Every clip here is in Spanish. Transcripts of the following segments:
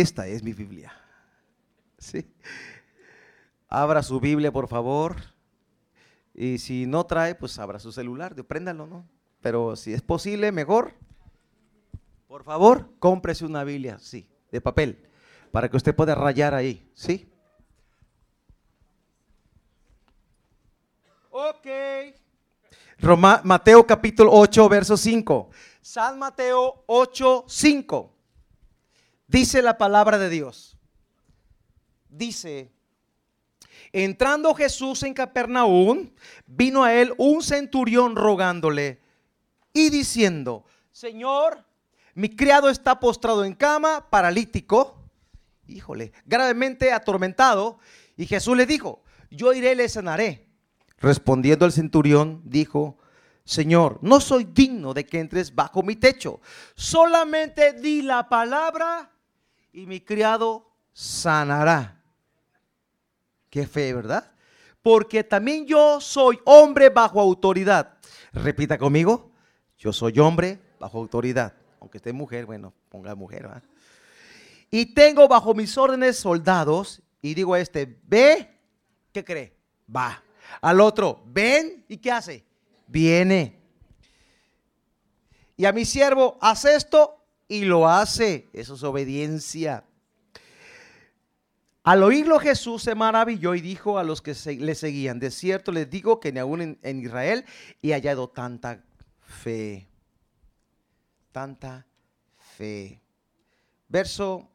Esta es mi Biblia. ¿Sí? Abra su Biblia, por favor. Y si no trae, pues abra su celular, préndalo, ¿no? Pero si es posible, mejor. Por favor, cómprese una Biblia, sí, de papel, para que usted pueda rayar ahí, ¿sí? Ok. Roma, Mateo capítulo 8, verso 5. San Mateo 8, 5. Dice la palabra de Dios. Dice, entrando Jesús en Capernaum, vino a él un centurión rogándole y diciendo, Señor, mi criado está postrado en cama, paralítico, híjole, gravemente atormentado. Y Jesús le dijo, yo iré y le sanaré. Respondiendo el centurión, dijo, Señor, no soy digno de que entres bajo mi techo. Solamente di la palabra y mi criado sanará. Qué fe, ¿verdad? Porque también yo soy hombre bajo autoridad. Repita conmigo, yo soy hombre bajo autoridad. Aunque esté mujer, bueno, ponga mujer. ¿verdad? Y tengo bajo mis órdenes soldados y digo a este, ve, ¿qué cree? Va. Al otro, ven, ¿y qué hace? Viene. Y a mi siervo, haz esto y lo hace. Eso es obediencia. Al oírlo Jesús se maravilló y dijo a los que le seguían, de cierto les digo que ni aún en, en Israel he hallado tanta fe. Tanta fe. Verso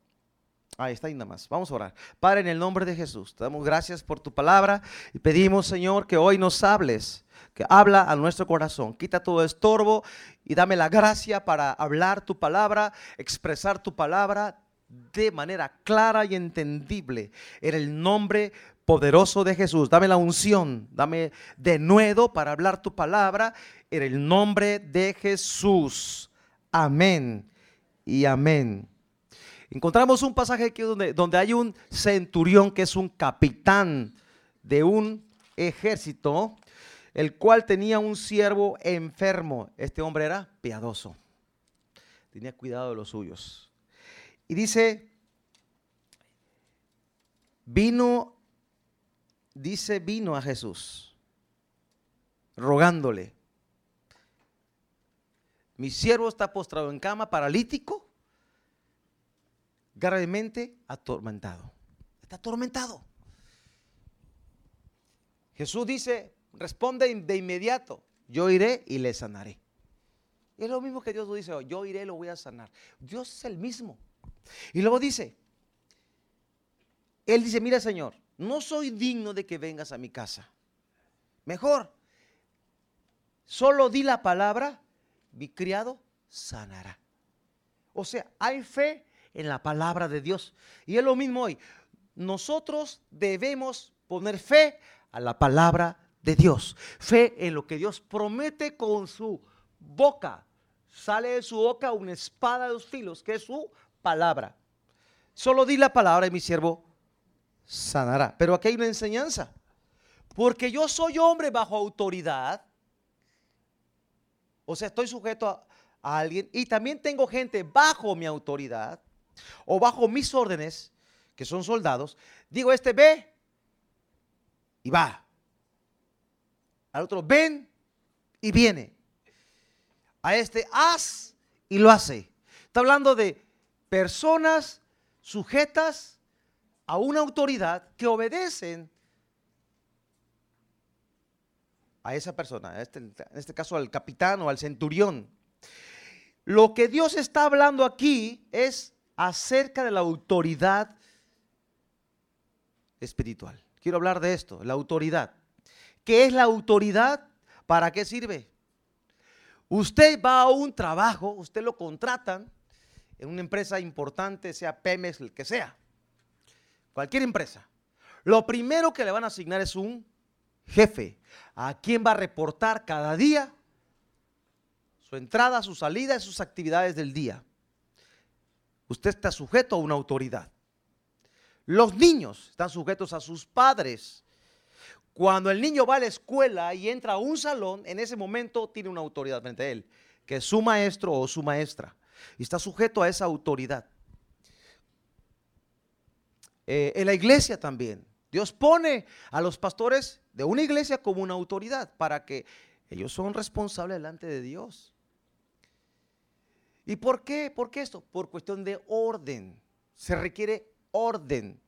Ahí está y nada más. Vamos a orar. Padre, en el nombre de Jesús, te damos gracias por tu palabra y pedimos, Señor, que hoy nos hables, que habla a nuestro corazón. Quita todo estorbo y dame la gracia para hablar tu palabra, expresar tu palabra de manera clara y entendible. En el nombre poderoso de Jesús. Dame la unción, dame de nuevo para hablar tu palabra en el nombre de Jesús. Amén y amén. Encontramos un pasaje aquí donde, donde hay un centurión que es un capitán de un ejército, el cual tenía un siervo enfermo. Este hombre era piadoso, tenía cuidado de los suyos. Y dice, vino, dice, vino a Jesús, rogándole. Mi siervo está postrado en cama, paralítico gravemente atormentado. Está atormentado. Jesús dice, responde de inmediato, yo iré y le sanaré. es lo mismo que Dios dice, yo iré y lo voy a sanar. Dios es el mismo. Y luego dice, Él dice, mira Señor, no soy digno de que vengas a mi casa. Mejor, solo di la palabra, mi criado sanará. O sea, hay fe en la palabra de Dios. Y es lo mismo hoy. Nosotros debemos poner fe a la palabra de Dios. Fe en lo que Dios promete con su boca. Sale de su boca una espada de dos filos, que es su palabra. Solo di la palabra y mi siervo sanará. Pero aquí hay una enseñanza. Porque yo soy hombre bajo autoridad. O sea, estoy sujeto a, a alguien y también tengo gente bajo mi autoridad o bajo mis órdenes, que son soldados, digo este ve y va. Al otro ven y viene. A este haz y lo hace. Está hablando de personas sujetas a una autoridad que obedecen a esa persona, este, en este caso al capitán o al centurión. Lo que Dios está hablando aquí es acerca de la autoridad espiritual. Quiero hablar de esto, la autoridad. ¿Qué es la autoridad? ¿Para qué sirve? Usted va a un trabajo, usted lo contratan en una empresa importante, sea Pemex, el que sea, cualquier empresa. Lo primero que le van a asignar es un jefe, a quien va a reportar cada día su entrada, su salida y sus actividades del día. Usted está sujeto a una autoridad. Los niños están sujetos a sus padres. Cuando el niño va a la escuela y entra a un salón, en ese momento tiene una autoridad frente a él, que es su maestro o su maestra. Y está sujeto a esa autoridad. eh, en la iglesia también. Dios pone a los pastores de una iglesia como una autoridad para que ellos son responsables delante de Dios. ¿Y por qué? ¿Por qué esto? Por cuestión de orden. Se requiere orden.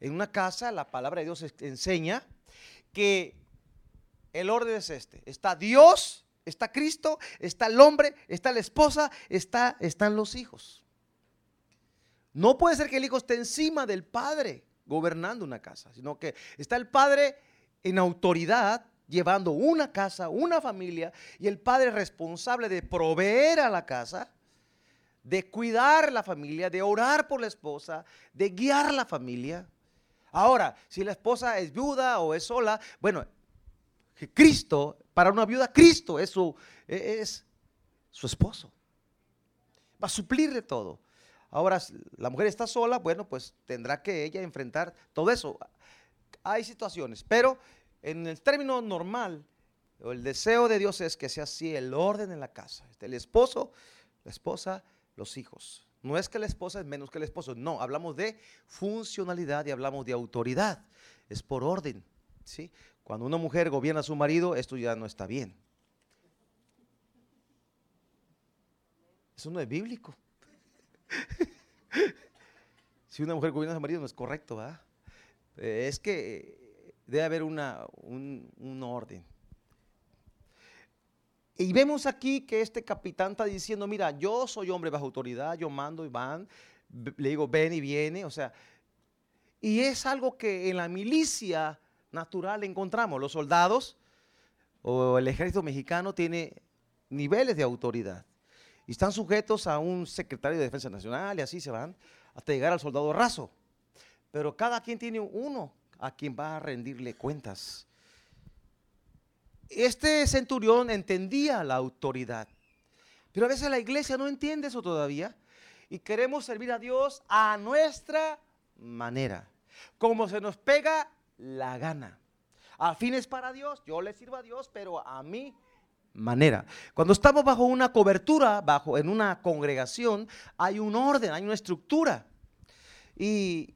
En una casa la palabra de Dios enseña que el orden es este. Está Dios, está Cristo, está el hombre, está la esposa, está, están los hijos. No puede ser que el hijo esté encima del padre gobernando una casa, sino que está el padre en autoridad llevando una casa, una familia, y el padre responsable de proveer a la casa, de cuidar la familia, de orar por la esposa, de guiar la familia. Ahora, si la esposa es viuda o es sola, bueno, Cristo, para una viuda, Cristo es su, es su esposo. Va a suplirle todo. Ahora, la mujer está sola, bueno, pues tendrá que ella enfrentar todo eso. Hay situaciones, pero en el término normal, el deseo de Dios es que sea así el orden en la casa. El esposo, la esposa, los hijos. No es que la esposa es menos que el esposo, no, hablamos de funcionalidad y hablamos de autoridad. Es por orden, ¿sí? Cuando una mujer gobierna a su marido, esto ya no está bien. Eso no es bíblico. si una mujer gobierna a su marido no es correcto, ¿verdad? Es que debe haber una, un, orden. Y vemos aquí que este capitán está diciendo, mira, yo soy hombre bajo autoridad, yo mando y van, le digo, ven y viene, o sea, y es algo que en la milicia natural encontramos. Los soldados o el ejército mexicano tiene niveles de autoridad y están sujetos a un secretario de Defensa Nacional y así se van hasta llegar al soldado raso. Pero cada quien tiene uno a quien va a rendirle cuentas. Este centurión entendía la autoridad, pero a veces la iglesia no entiende eso todavía y queremos servir a Dios a nuestra manera, como se nos pega la gana. A fines para Dios, yo le sirvo a Dios, pero a mí manera. Cuando estamos bajo una cobertura, bajo en una congregación, hay un orden, hay una estructura. Y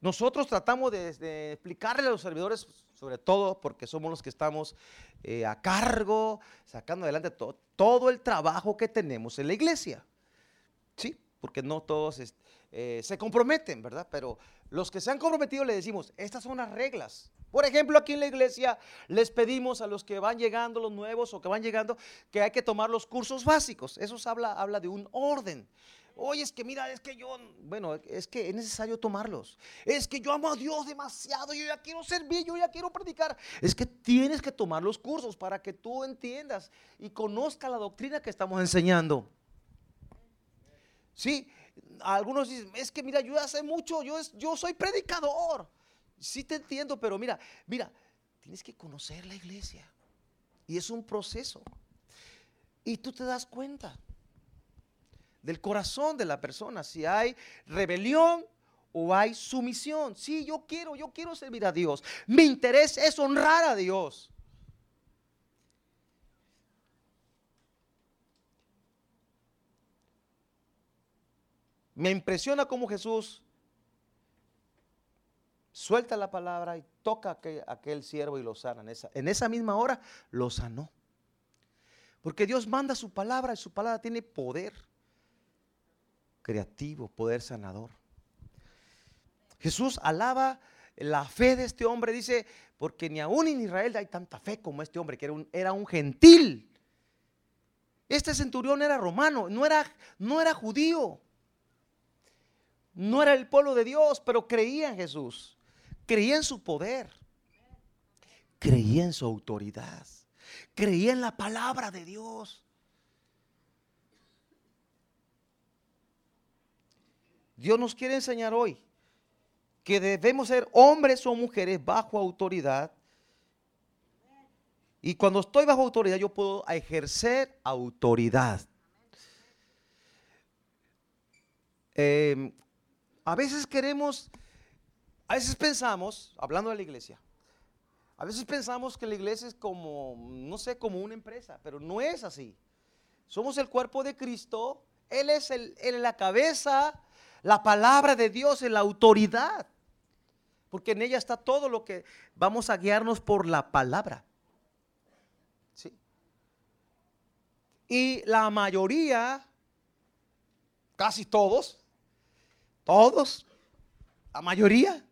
nosotros tratamos de, explicarle a los servidores, sobre todo porque somos los que estamos eh, a cargo, sacando adelante todo el trabajo que tenemos en la iglesia. Sí, porque no todos eh, se comprometen, ¿verdad? Pero los que se han comprometido le decimos, estas son las reglas. Por ejemplo, aquí en la iglesia les pedimos a los que van llegando, los nuevos o que van llegando, que hay que tomar los cursos básicos. Eso habla, habla de un orden. Oye, es que mira, es que yo, bueno, es que es necesario tomarlos. Es que yo amo a Dios demasiado, yo ya quiero servir, yo ya quiero predicar. Es que tienes que tomar los cursos para que tú entiendas y conozca la doctrina que estamos enseñando. Sí, algunos dicen, es que mira, yo hace mucho, yo, yo soy predicador. Sí te entiendo, pero mira, mira, tienes que conocer la iglesia. Y es un proceso. Y tú te das cuenta del corazón de la persona, si hay rebelión o hay sumisión. Sí, yo quiero, yo quiero servir a Dios. Mi interés es honrar a Dios. Me impresiona cómo Jesús suelta la palabra y toca a aquel, siervo y lo sana. En esa, en esa misma hora lo sanó. Porque Dios manda su palabra y su palabra tiene poder creativo, poder sanador. Jesús alaba la fe de este hombre, dice, porque ni aún en Israel hay tanta fe como este hombre, que era un, era un gentil. Este centurión era romano, no era, no era judío. No era el pueblo de Dios, pero creía en Jesús. Creía en su poder. Creía en su autoridad. Creía en la palabra de Dios. Dios nos quiere enseñar hoy que debemos ser hombres o mujeres bajo autoridad. Y cuando estoy bajo autoridad, yo puedo ejercer autoridad. Eh, a veces queremos, a veces pensamos, hablando de la iglesia, a veces pensamos que la iglesia es como, no sé, como una empresa, pero no es así. Somos el cuerpo de Cristo, Él es el, la cabeza, la palabra de Dios, en la autoridad. porque en ella está todo lo que vamos a guiarnos por la palabra. ¿Sí? Y la mayoría, casi todos, todos, la mayoría,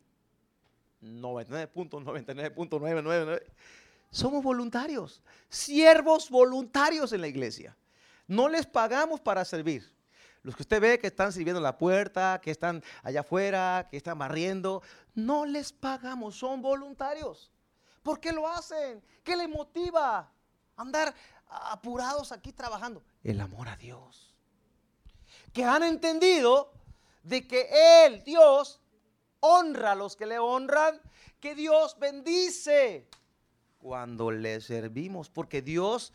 99.99.99, somos voluntarios, siervos voluntarios en la iglesia. No les pagamos para servir. Los que usted ve que están sirviendo en la puerta, que están allá afuera, que están barriendo, no les pagamos, son voluntarios. ¿Por qué lo hacen? ¿Qué les motiva? Andar apurados aquí trabajando. El amor a Dios. Que han entendido de que Él, Dios, honra a los que le honran, que Dios bendice cuando le servimos, porque Dios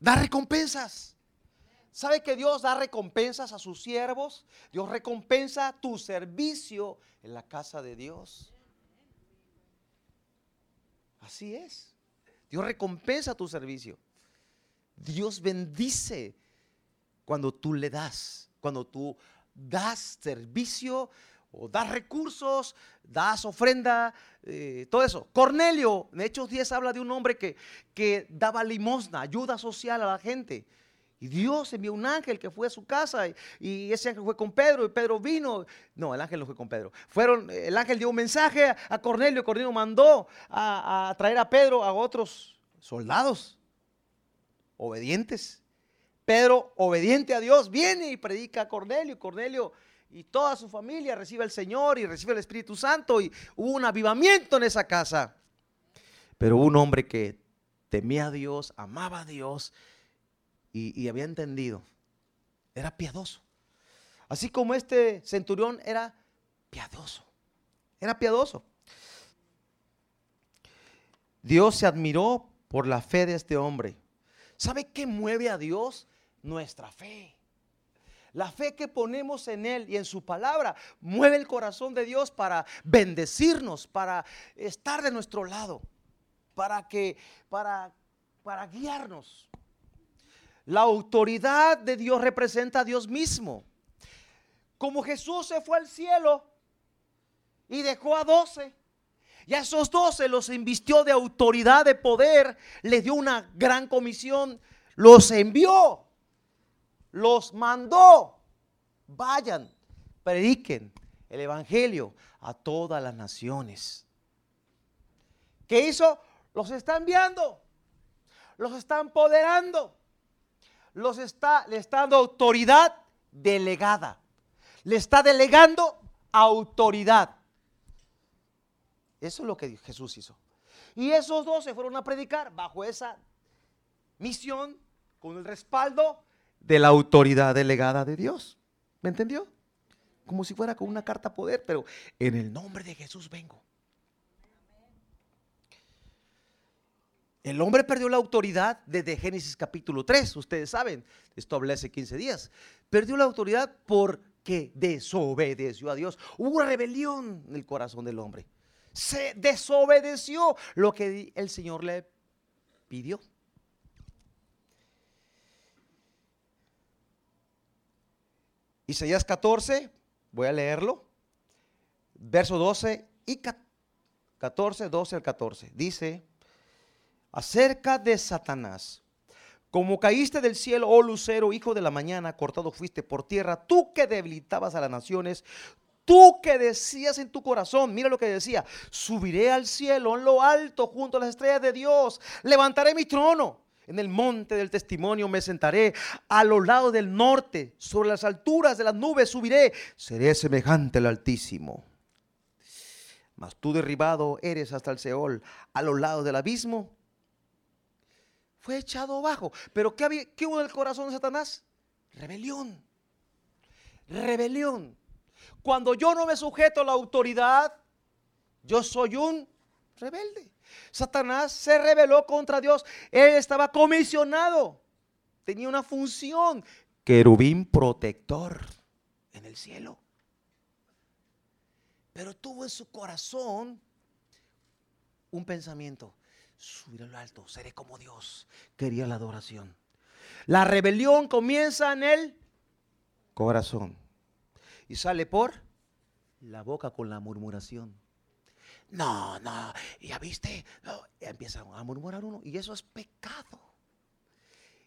da recompensas. ¿Sabe que Dios da recompensas a sus siervos? Dios recompensa tu servicio en la casa de Dios. Así es. Dios recompensa tu servicio. Dios bendice cuando tú le das, cuando tú das servicio o das recursos, das ofrenda, eh, todo eso. Cornelio, en Hechos 10 habla de un hombre que, que daba limosna, ayuda social a la gente. Y Dios envió un ángel que fue a su casa y, ese ángel fue con Pedro y Pedro vino. No, el ángel no fue con Pedro. Fueron, el ángel dio un mensaje a Cornelio y Cornelio mandó a, traer a Pedro a otros soldados obedientes. Pedro, obediente a Dios, viene y predica a Cornelio. Cornelio y toda su familia recibe al Señor y recibe el Espíritu Santo y hubo un avivamiento en esa casa. Pero un hombre que temía a Dios, amaba a Dios y, había entendido. Era piadoso. Así como este centurión era piadoso. Era piadoso. Dios se admiró por la fe de este hombre. ¿Sabe qué mueve a Dios? Nuestra fe. La fe que ponemos en Él y en su palabra mueve el corazón de Dios para bendecirnos, para estar de nuestro lado, para que, para, para guiarnos. La autoridad de Dios representa a Dios mismo. Como Jesús se fue al cielo y dejó a doce, y a esos doce los invistió de autoridad, de poder, les dio una gran comisión, los envió, los mandó, vayan, prediquen el Evangelio a todas las naciones. ¿Qué hizo? Los está enviando, los está empoderando los está, le está dando autoridad delegada. Le está delegando autoridad. Eso es lo que Jesús hizo. Y esos dos se fueron a predicar bajo esa misión con el respaldo de la autoridad delegada de Dios. ¿Me entendió? Como si fuera con una carta poder, pero en el nombre de Jesús vengo. El hombre perdió la autoridad desde Génesis capítulo 3, ustedes saben, esto hablé hace 15 días. Perdió la autoridad porque desobedeció a Dios. Hubo una rebelión en el corazón del hombre. Se desobedeció lo que el Señor le pidió. Isaías 14, voy a leerlo, verso 12 y 14, 12 al 14. Dice, acerca de Satanás. Como caíste del cielo, oh lucero, hijo de la mañana, cortado fuiste por tierra, tú que debilitabas a las naciones, tú que decías en tu corazón, mira lo que decía, subiré al cielo en lo alto junto a las estrellas de Dios, levantaré mi trono. En el monte del testimonio me sentaré, a los lados del norte, sobre las alturas de las nubes subiré, seré semejante al Altísimo. Mas tú derribado eres hasta el Seol, a los lados del abismo fue echado abajo. Pero ¿qué, había, ¿qué hubo en el corazón de Satanás? Rebelión. Rebelión. Cuando yo no me sujeto a la autoridad, yo soy un rebelde. Satanás se rebeló contra Dios. Él estaba comisionado. Tenía una función. Querubín protector en el cielo. Pero tuvo en su corazón un pensamiento subir a lo alto, seré como Dios. Quería la adoración. La rebelión comienza en el corazón y sale por la boca con la murmuración. No, no, ya viste, empieza a murmurar uno y eso es pecado.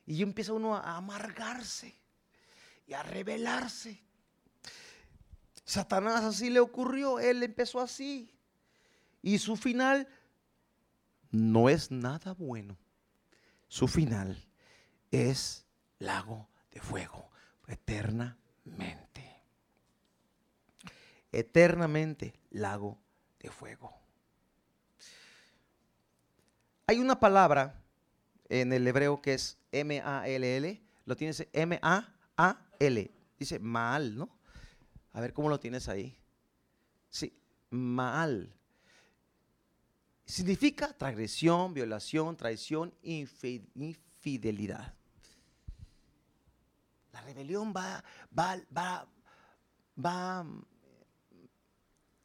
Y empieza uno a amargarse y a rebelarse. Satanás así le ocurrió, él empezó así. Y su final no es nada bueno. Su final es lago de fuego, eternamente. Eternamente lago de fuego. Hay una palabra en el hebreo que es M-A-L-L. Lo tienes M-A-A-L. Dice mal, ¿no? A ver cómo lo tienes ahí. Sí, mal. Significa transgresión, violación, traición, infidelidad. La rebelión va, va, va, va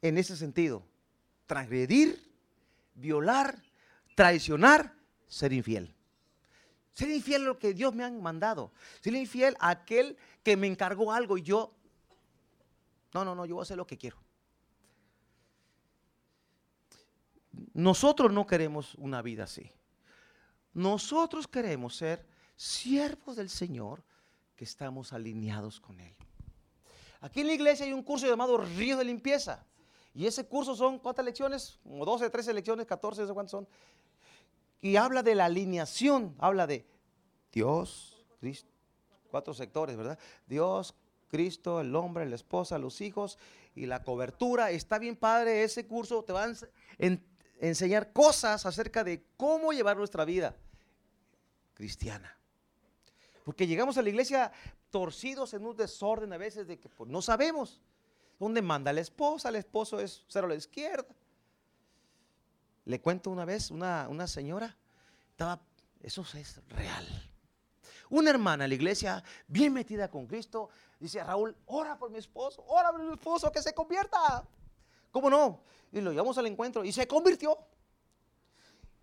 en ese sentido. Transgredir, violar, traicionar, ser infiel. Ser infiel a lo que Dios me ha mandado. Ser infiel a aquel que me encargó algo y yo, no, no, no, yo voy a hacer lo que quiero. Nosotros no queremos una vida así. Nosotros queremos ser siervos del Señor que estamos alineados con Él. Aquí en la iglesia hay un curso llamado Río de Limpieza. Y ese curso son, ¿cuántas lecciones? Como 12, 13 lecciones, 14, no sé cuántas son. Y habla de la alineación, habla de Dios, Cristo, cuatro sectores, ¿verdad? Dios, Cristo, el hombre, la esposa, los hijos y la cobertura. Está bien padre ese curso, te van en enseñar cosas acerca de cómo llevar nuestra vida cristiana. Porque llegamos a la iglesia torcidos en un desorden a veces de que pues, no sabemos dónde manda la esposa, el esposo es cero a la izquierda. Le cuento una vez, una, una señora, estaba, eso es real. Una hermana en la iglesia, bien metida con Cristo, dice, Raúl, ora por mi esposo, ora por mi esposo, que se convierta. ¿Cómo no? Y lo llevamos al encuentro y se convirtió.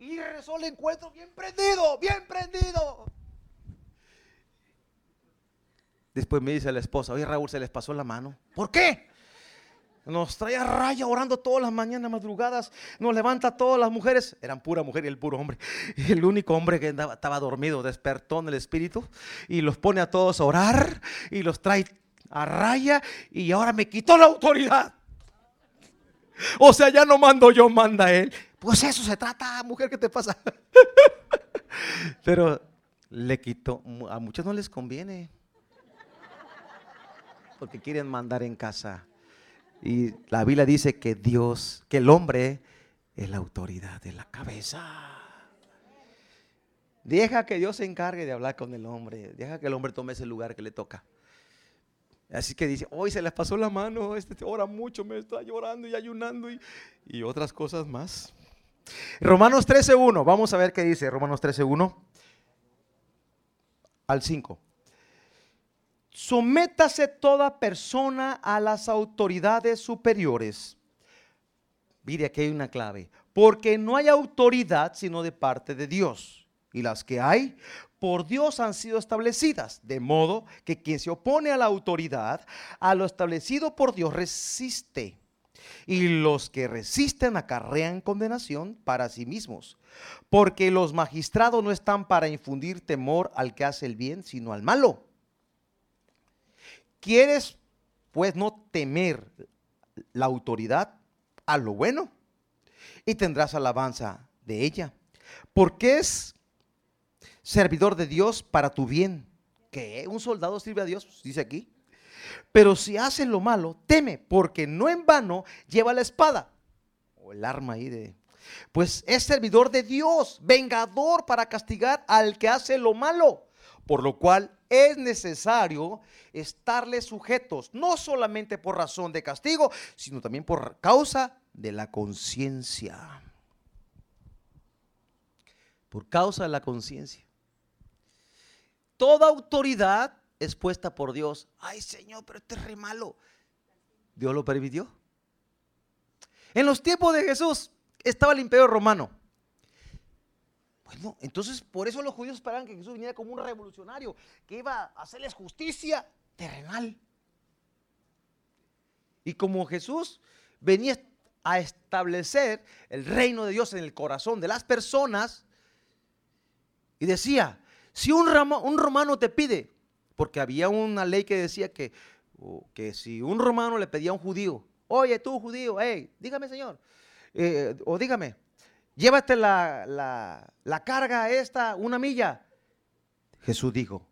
Y regresó al encuentro bien prendido, bien prendido. Después me dice la esposa, oye Raúl, se les pasó la mano. ¿Por qué? Nos trae a raya orando todas las mañanas, madrugadas. Nos levanta todas las mujeres. Eran pura mujer y el puro hombre. El único hombre que estaba dormido despertó en el espíritu. Y los pone a todos a orar. Y los trae a raya. Y ahora me quitó la autoridad. O sea, ya no mando yo, manda él. Pues eso se trata, mujer, ¿qué te pasa? Pero le quitó, a muchos no les conviene. Porque quieren mandar en casa. Y la Biblia dice que Dios, que el hombre es la autoridad de la cabeza. Deja que Dios se encargue de hablar con el hombre. Deja que el hombre tome ese lugar que le toca. Así que dice, hoy se les pasó la mano, este ora mucho, me está llorando y ayunando y, otras cosas más. Romanos 13.1, vamos a ver qué dice Romanos 13.1 al 5. Sométase toda persona a las autoridades superiores. Mire, aquí hay una clave. Porque no hay autoridad sino de parte de Dios. Y las que hay por Dios han sido establecidas, de modo que quien se opone a la autoridad, a lo establecido por Dios, resiste. Y los que resisten acarrean condenación para sí mismos, porque los magistrados no están para infundir temor al que hace el bien, sino al malo. ¿Quieres pues no temer la autoridad a lo bueno? Y tendrás alabanza de ella, porque es servidor de Dios para tu bien. Que un soldado sirve a Dios, dice aquí. Pero si hace lo malo, teme, porque no en vano lleva la espada o el arma ahí de. Pues es servidor de Dios, vengador para castigar al que hace lo malo. Por lo cual es necesario estarle sujetos, no solamente por razón de castigo, sino también por causa de la conciencia. Por causa de la conciencia. Toda autoridad es puesta por Dios. Ay, Señor, pero este es re malo. Dios lo permitió. En los tiempos de Jesús estaba el imperio romano. Bueno, entonces por eso los judíos esperaban que Jesús viniera como un revolucionario, que iba a hacerles justicia terrenal. Y como Jesús venía a establecer el reino de Dios en el corazón de las personas, y decía, si un, romano te pide, porque había una ley que decía que, que si un romano le pedía a un judío, oye tú judío, hey, dígame señor, eh, o dígame, llévate la, la, la carga esta una milla. Jesús dijo,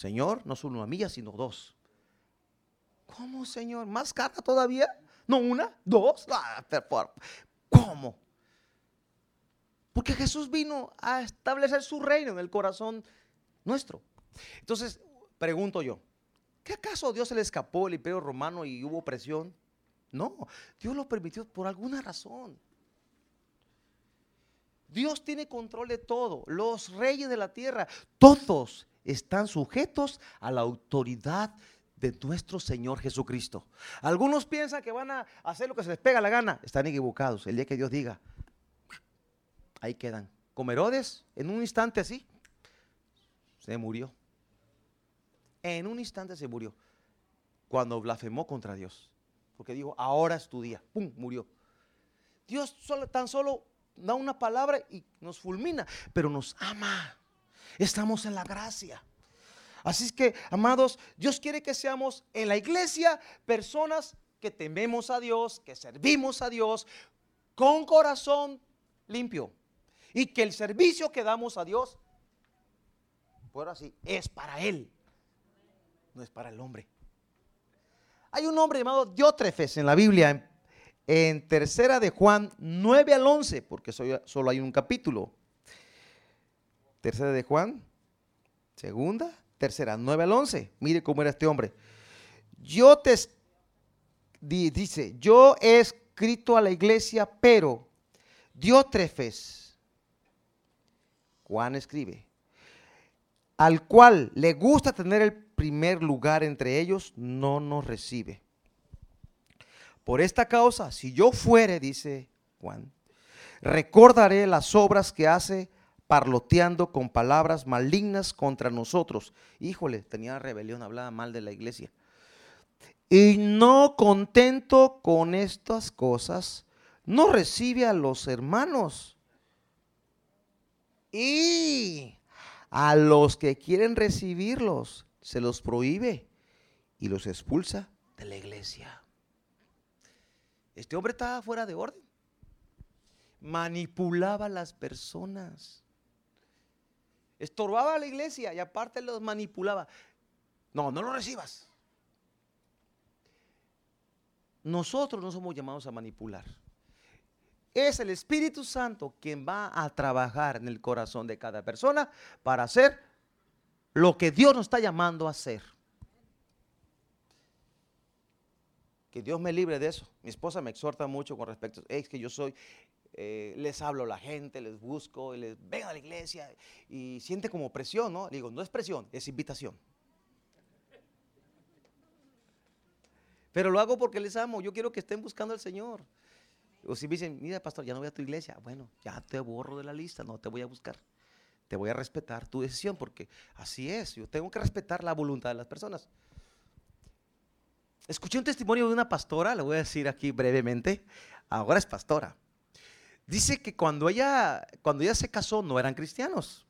Señor, no solo una milla, sino dos. ¿Cómo, Señor? ¿Más carga todavía? No una, dos. Ah, ¿Cómo? Porque Jesús vino a establecer su reino en el corazón nuestro. Entonces, pregunto yo, ¿qué acaso Dios se le escapó el imperio romano y hubo presión? No, Dios lo permitió por alguna razón. Dios tiene control de todo. Los reyes de la tierra, todos están sujetos a la autoridad de nuestro Señor Jesucristo. Algunos piensan que van a hacer lo que se les pega la gana. Están equivocados. El día que Dios diga, ahí quedan. Como Herodes, en un instante así, se murió. En un instante se murió. Cuando blasfemó contra Dios. Porque dijo, ahora es tu día. ¡Pum! Murió. Dios tan solo da una palabra y nos fulmina, pero nos ama. Estamos en la gracia. Así es que, amados, Dios quiere que seamos en la iglesia personas que tememos a Dios, que servimos a Dios con corazón limpio. Y que el servicio que damos a Dios, por así, es para Él, no es para el hombre. Hay un hombre llamado Diótrefes en la Biblia, en, tercera de Juan 9 al 11, porque solo hay un capítulo. Tercera de Juan, segunda, tercera, 9 al 11. Mire cómo era este hombre. Yo te, dice, yo he escrito a la iglesia, pero Diótrefes, Juan escribe, al cual le gusta tener el primer lugar entre ellos, no nos recibe. Por esta causa, si yo fuere, dice Juan, recordaré las obras que hace parloteando con palabras malignas contra nosotros. Híjole, tenía rebelión, hablaba mal de la iglesia. Y no contento con estas cosas, no recibe a los hermanos. Y a los que quieren recibirlos, se los prohíbe y los expulsa de la iglesia. Este hombre estaba fuera de orden. Manipulaba a las personas. Estorbaba a la iglesia y aparte los manipulaba. No, no lo recibas. Nosotros no somos llamados a manipular. Es el Espíritu Santo quien va a trabajar en el corazón de cada persona para hacer lo que Dios nos está llamando a hacer. Que Dios me libre de eso. Mi esposa me exhorta mucho con respecto, es que yo soy, eh, les hablo a la gente, les busco, y les ven a la iglesia y siente como presión, ¿no? digo, no es presión, es invitación. Pero lo hago porque les amo, yo quiero que estén buscando al Señor. O si me dicen, mira pastor, ya no voy a tu iglesia, bueno, ya te borro de la lista, no te voy a buscar. Te voy a respetar tu decisión porque así es, yo tengo que respetar la voluntad de las personas. Escuché un testimonio de una pastora, le voy a decir aquí brevemente, ahora es pastora. Dice que cuando ella, cuando ella se casó no eran cristianos.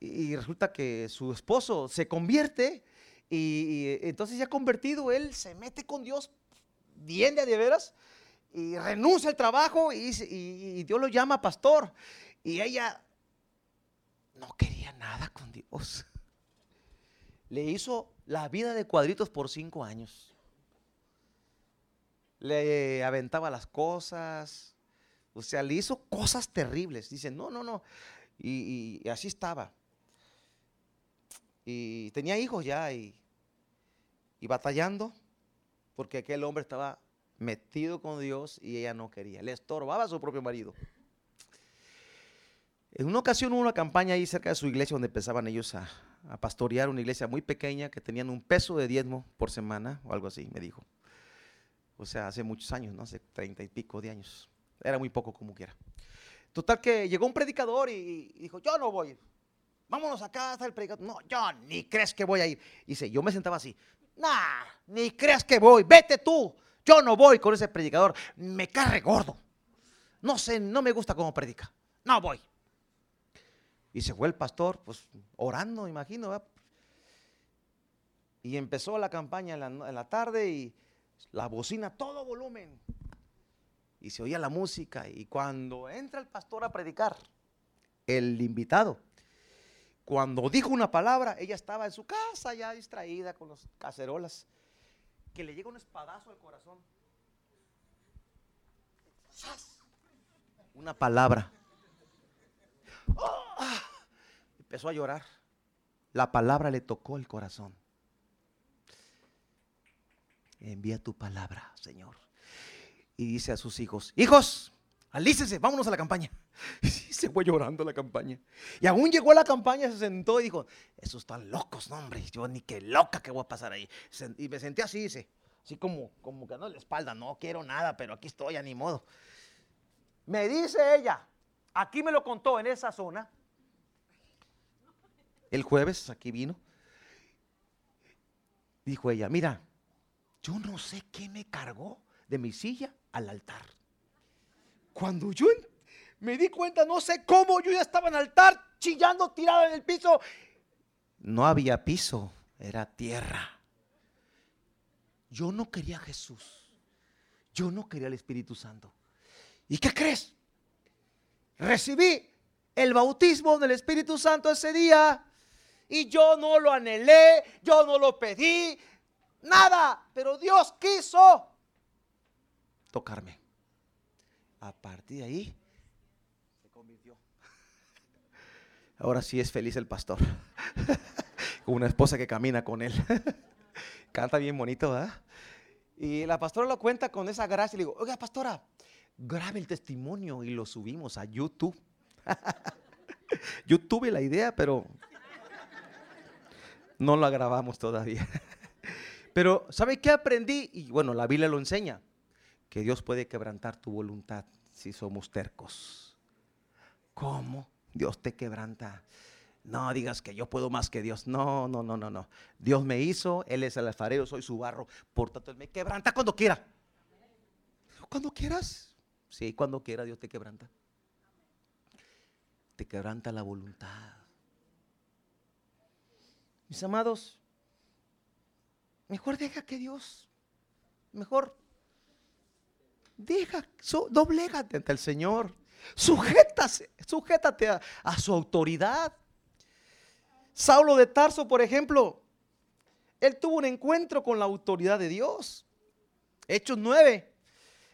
Y resulta que su esposo se convierte y, entonces ya convertido, él se mete con Dios bien de veras y renuncia al trabajo y, y, Dios lo llama pastor. Y ella no quería nada con Dios. Le hizo la vida de cuadritos por cinco años. Le aventaba las cosas, o sea, le hizo cosas terribles. Dice, no, no, no. Y, así estaba. Y tenía hijos ya y, y batallando porque aquel hombre estaba metido con Dios y ella no quería. Le estorbaba a su propio marido. En una ocasión hubo una campaña ahí cerca de su iglesia donde empezaban ellos a, pastorear una iglesia muy pequeña que tenían un peso de diezmo por semana o algo así, me dijo. O sea, hace muchos años, ¿no? Hace treinta y pico de años. Era muy poco como quiera. Total que llegó un predicador y, dijo, yo no voy. vámonos acá hasta el predicador. No, yo ni crees que voy a ir. Dice, yo me sentaba así, nah, ni crees que voy, vete tú. Yo no voy con ese predicador, me carre gordo. No sé, no me gusta cómo predica. No voy. Y se fue el pastor, pues orando, imagino. Y empezó la campaña en la, tarde y la bocina, todo volumen. Y se oía la música. Y cuando entra el pastor a predicar, el invitado, cuando dijo una palabra, ella estaba en su casa ya distraída con las cacerolas, que le llega un espadazo al corazón. Una palabra. ¡Ah! Empezó a llorar. La palabra le tocó el corazón. Envía tu palabra, Señor. Y dice a sus hijos, hijos, alícense, vámonos a la campaña. Se fue llorando la campaña. Y aún llegó a la campaña, se sentó y dijo, esos están locos, no hombre, yo ni qué loca que voy a pasar ahí. Y me senté así, dice, así como, como que no la espalda, no quiero nada, pero aquí estoy, a ni modo. Me dice ella, aquí me lo contó en esa zona, el jueves aquí vino, dijo ella, mira, yo no sé qué me cargó de mi silla al altar. Cuando yo me di cuenta, no sé cómo, yo ya estaba en el altar, chillando, tirado en el piso. No había piso, era tierra. Yo no quería a Jesús. Yo no quería al Espíritu Santo. ¿Y qué crees? Recibí el bautismo del Espíritu Santo ese día y yo no lo anhelé, yo no lo pedí, nada, pero Dios quiso tocarme. A partir de ahí se convirtió. Ahora sí es feliz el pastor. Con una esposa que camina con él. Canta bien bonito, ¿verdad? Y la pastora lo cuenta con esa gracia y le digo, oiga, pastora, grabe el testimonio y lo subimos a YouTube. Yo tuve la idea, pero no la grabamos todavía. Pero, ¿sabe qué aprendí? Y bueno, la Biblia lo enseña, que Dios puede quebrantar tu voluntad si somos tercos. ¿Cómo? Dios te quebranta. No digas que yo puedo más que Dios. No, no, no, no, no. Dios me hizo, Él es el alfarero, soy su barro. Por tanto, Él me quebranta cuando quiera. Cuando quieras. Sí, cuando quiera Dios te quebranta. Te quebranta la voluntad. Mis amados, mejor deja que Dios, mejor deja, doblégate ante el Señor. Sujétase, sujétate a, su autoridad. Saulo de Tarso, por ejemplo, él tuvo un encuentro con la autoridad de Dios. Hechos 9.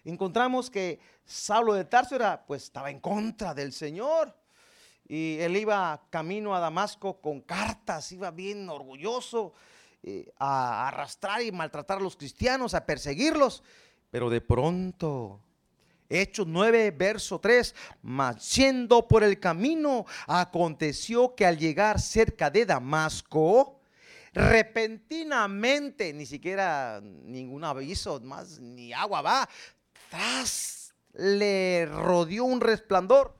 Encontramos que Saulo de Tarso era, pues estaba en contra del Señor. Y él iba camino a Damasco con cartas, iba bien orgulloso eh, a arrastrar y maltratar a los cristianos, a perseguirlos. Pero de pronto, Hechos 9, verso 3, mas siendo por el camino, aconteció que al llegar cerca de Damasco, repentinamente, ni siquiera ningún aviso, más ni agua va, tras le rodeó un resplandor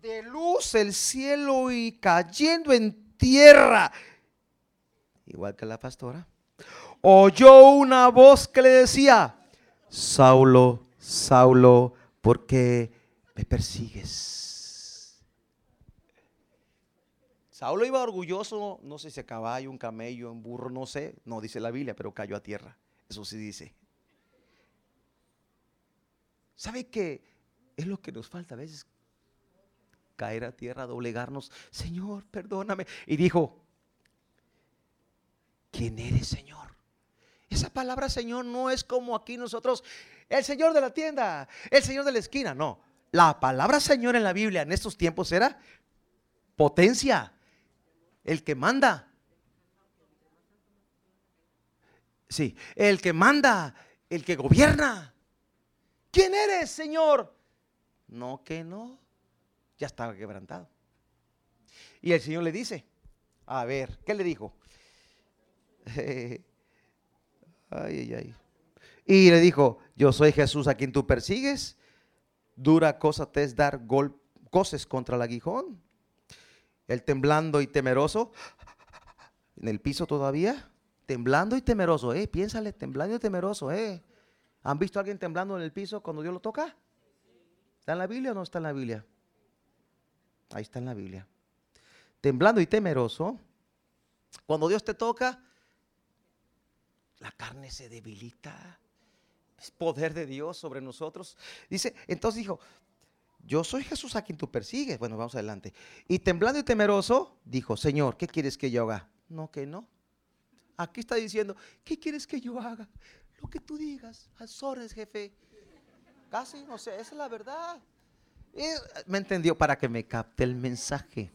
de luz el cielo y cayendo en tierra, igual que la pastora, oyó una voz que le decía, Saulo, Saulo, ¿por qué me persigues? Saulo iba orgulloso, no sé si a caballo, un camello, un burro, no sé, no dice la Biblia, pero cayó a tierra. Eso sí dice. ¿Sabe qué es lo que nos falta a veces? caer a tierra, doblegarnos, Señor, perdóname. Y dijo, ¿quién eres, Señor? Esa palabra, Señor, no es como aquí nosotros, el Señor de la tienda, el Señor de la esquina, no. La palabra Señor en la Biblia en estos tiempos era potencia, el que manda. Sí, el que manda, el que gobierna. ¿Quién eres, Señor? No, que no ya estaba quebrantado. Y el Señor le dice, a ver, ¿qué le dijo? ay, ay, ay. Y le dijo, yo soy Jesús a quien tú persigues. Dura cosa te es dar coces contra el aguijón. El temblando y temeroso. En el piso todavía. Temblando y temeroso. Eh, piénsale, temblando y temeroso. Eh. ¿Han visto a alguien temblando en el piso cuando Dios lo toca? ¿Está en la Biblia o no está en la Biblia? Ahí está en la Biblia. Temblando y temeroso. Cuando Dios te toca, la carne se debilita. Es poder de Dios sobre nosotros. Dice, entonces dijo, yo soy Jesús a quien tú persigues. Bueno, vamos adelante. Y temblando y temeroso, dijo, Señor, ¿qué quieres que yo haga? No, que no. Aquí está diciendo, ¿qué quieres que yo haga? Lo que tú digas, Azores, jefe. Casi, no sé, esa es la verdad. me entendió para que me capte el mensaje.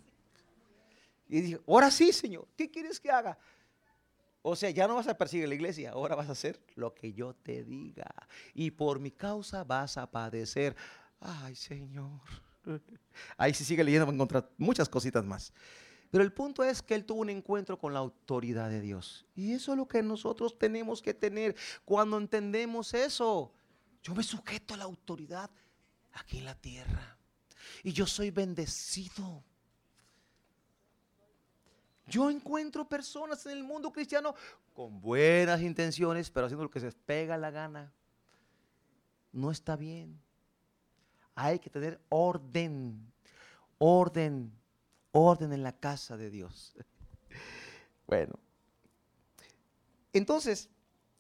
Y dijo, ahora sí, Señor, ¿qué quieres que haga? O sea, ya no vas a perseguir la iglesia, ahora vas a hacer lo que yo te diga. Y por mi causa vas a padecer. Ay, Señor. Ahí se sigue leyendo, va a encontrar muchas cositas más. Pero el punto es que él tuvo un encuentro con la autoridad de Dios. Y eso es lo que nosotros tenemos que tener cuando entendemos eso. Yo me sujeto a la autoridad aquí en la tierra. Y yo soy bendecido. Yo encuentro personas en el mundo cristiano con buenas intenciones, pero haciendo lo que se les pega la gana. No está bien. Hay que tener orden, orden, orden en la casa de Dios. Bueno, entonces,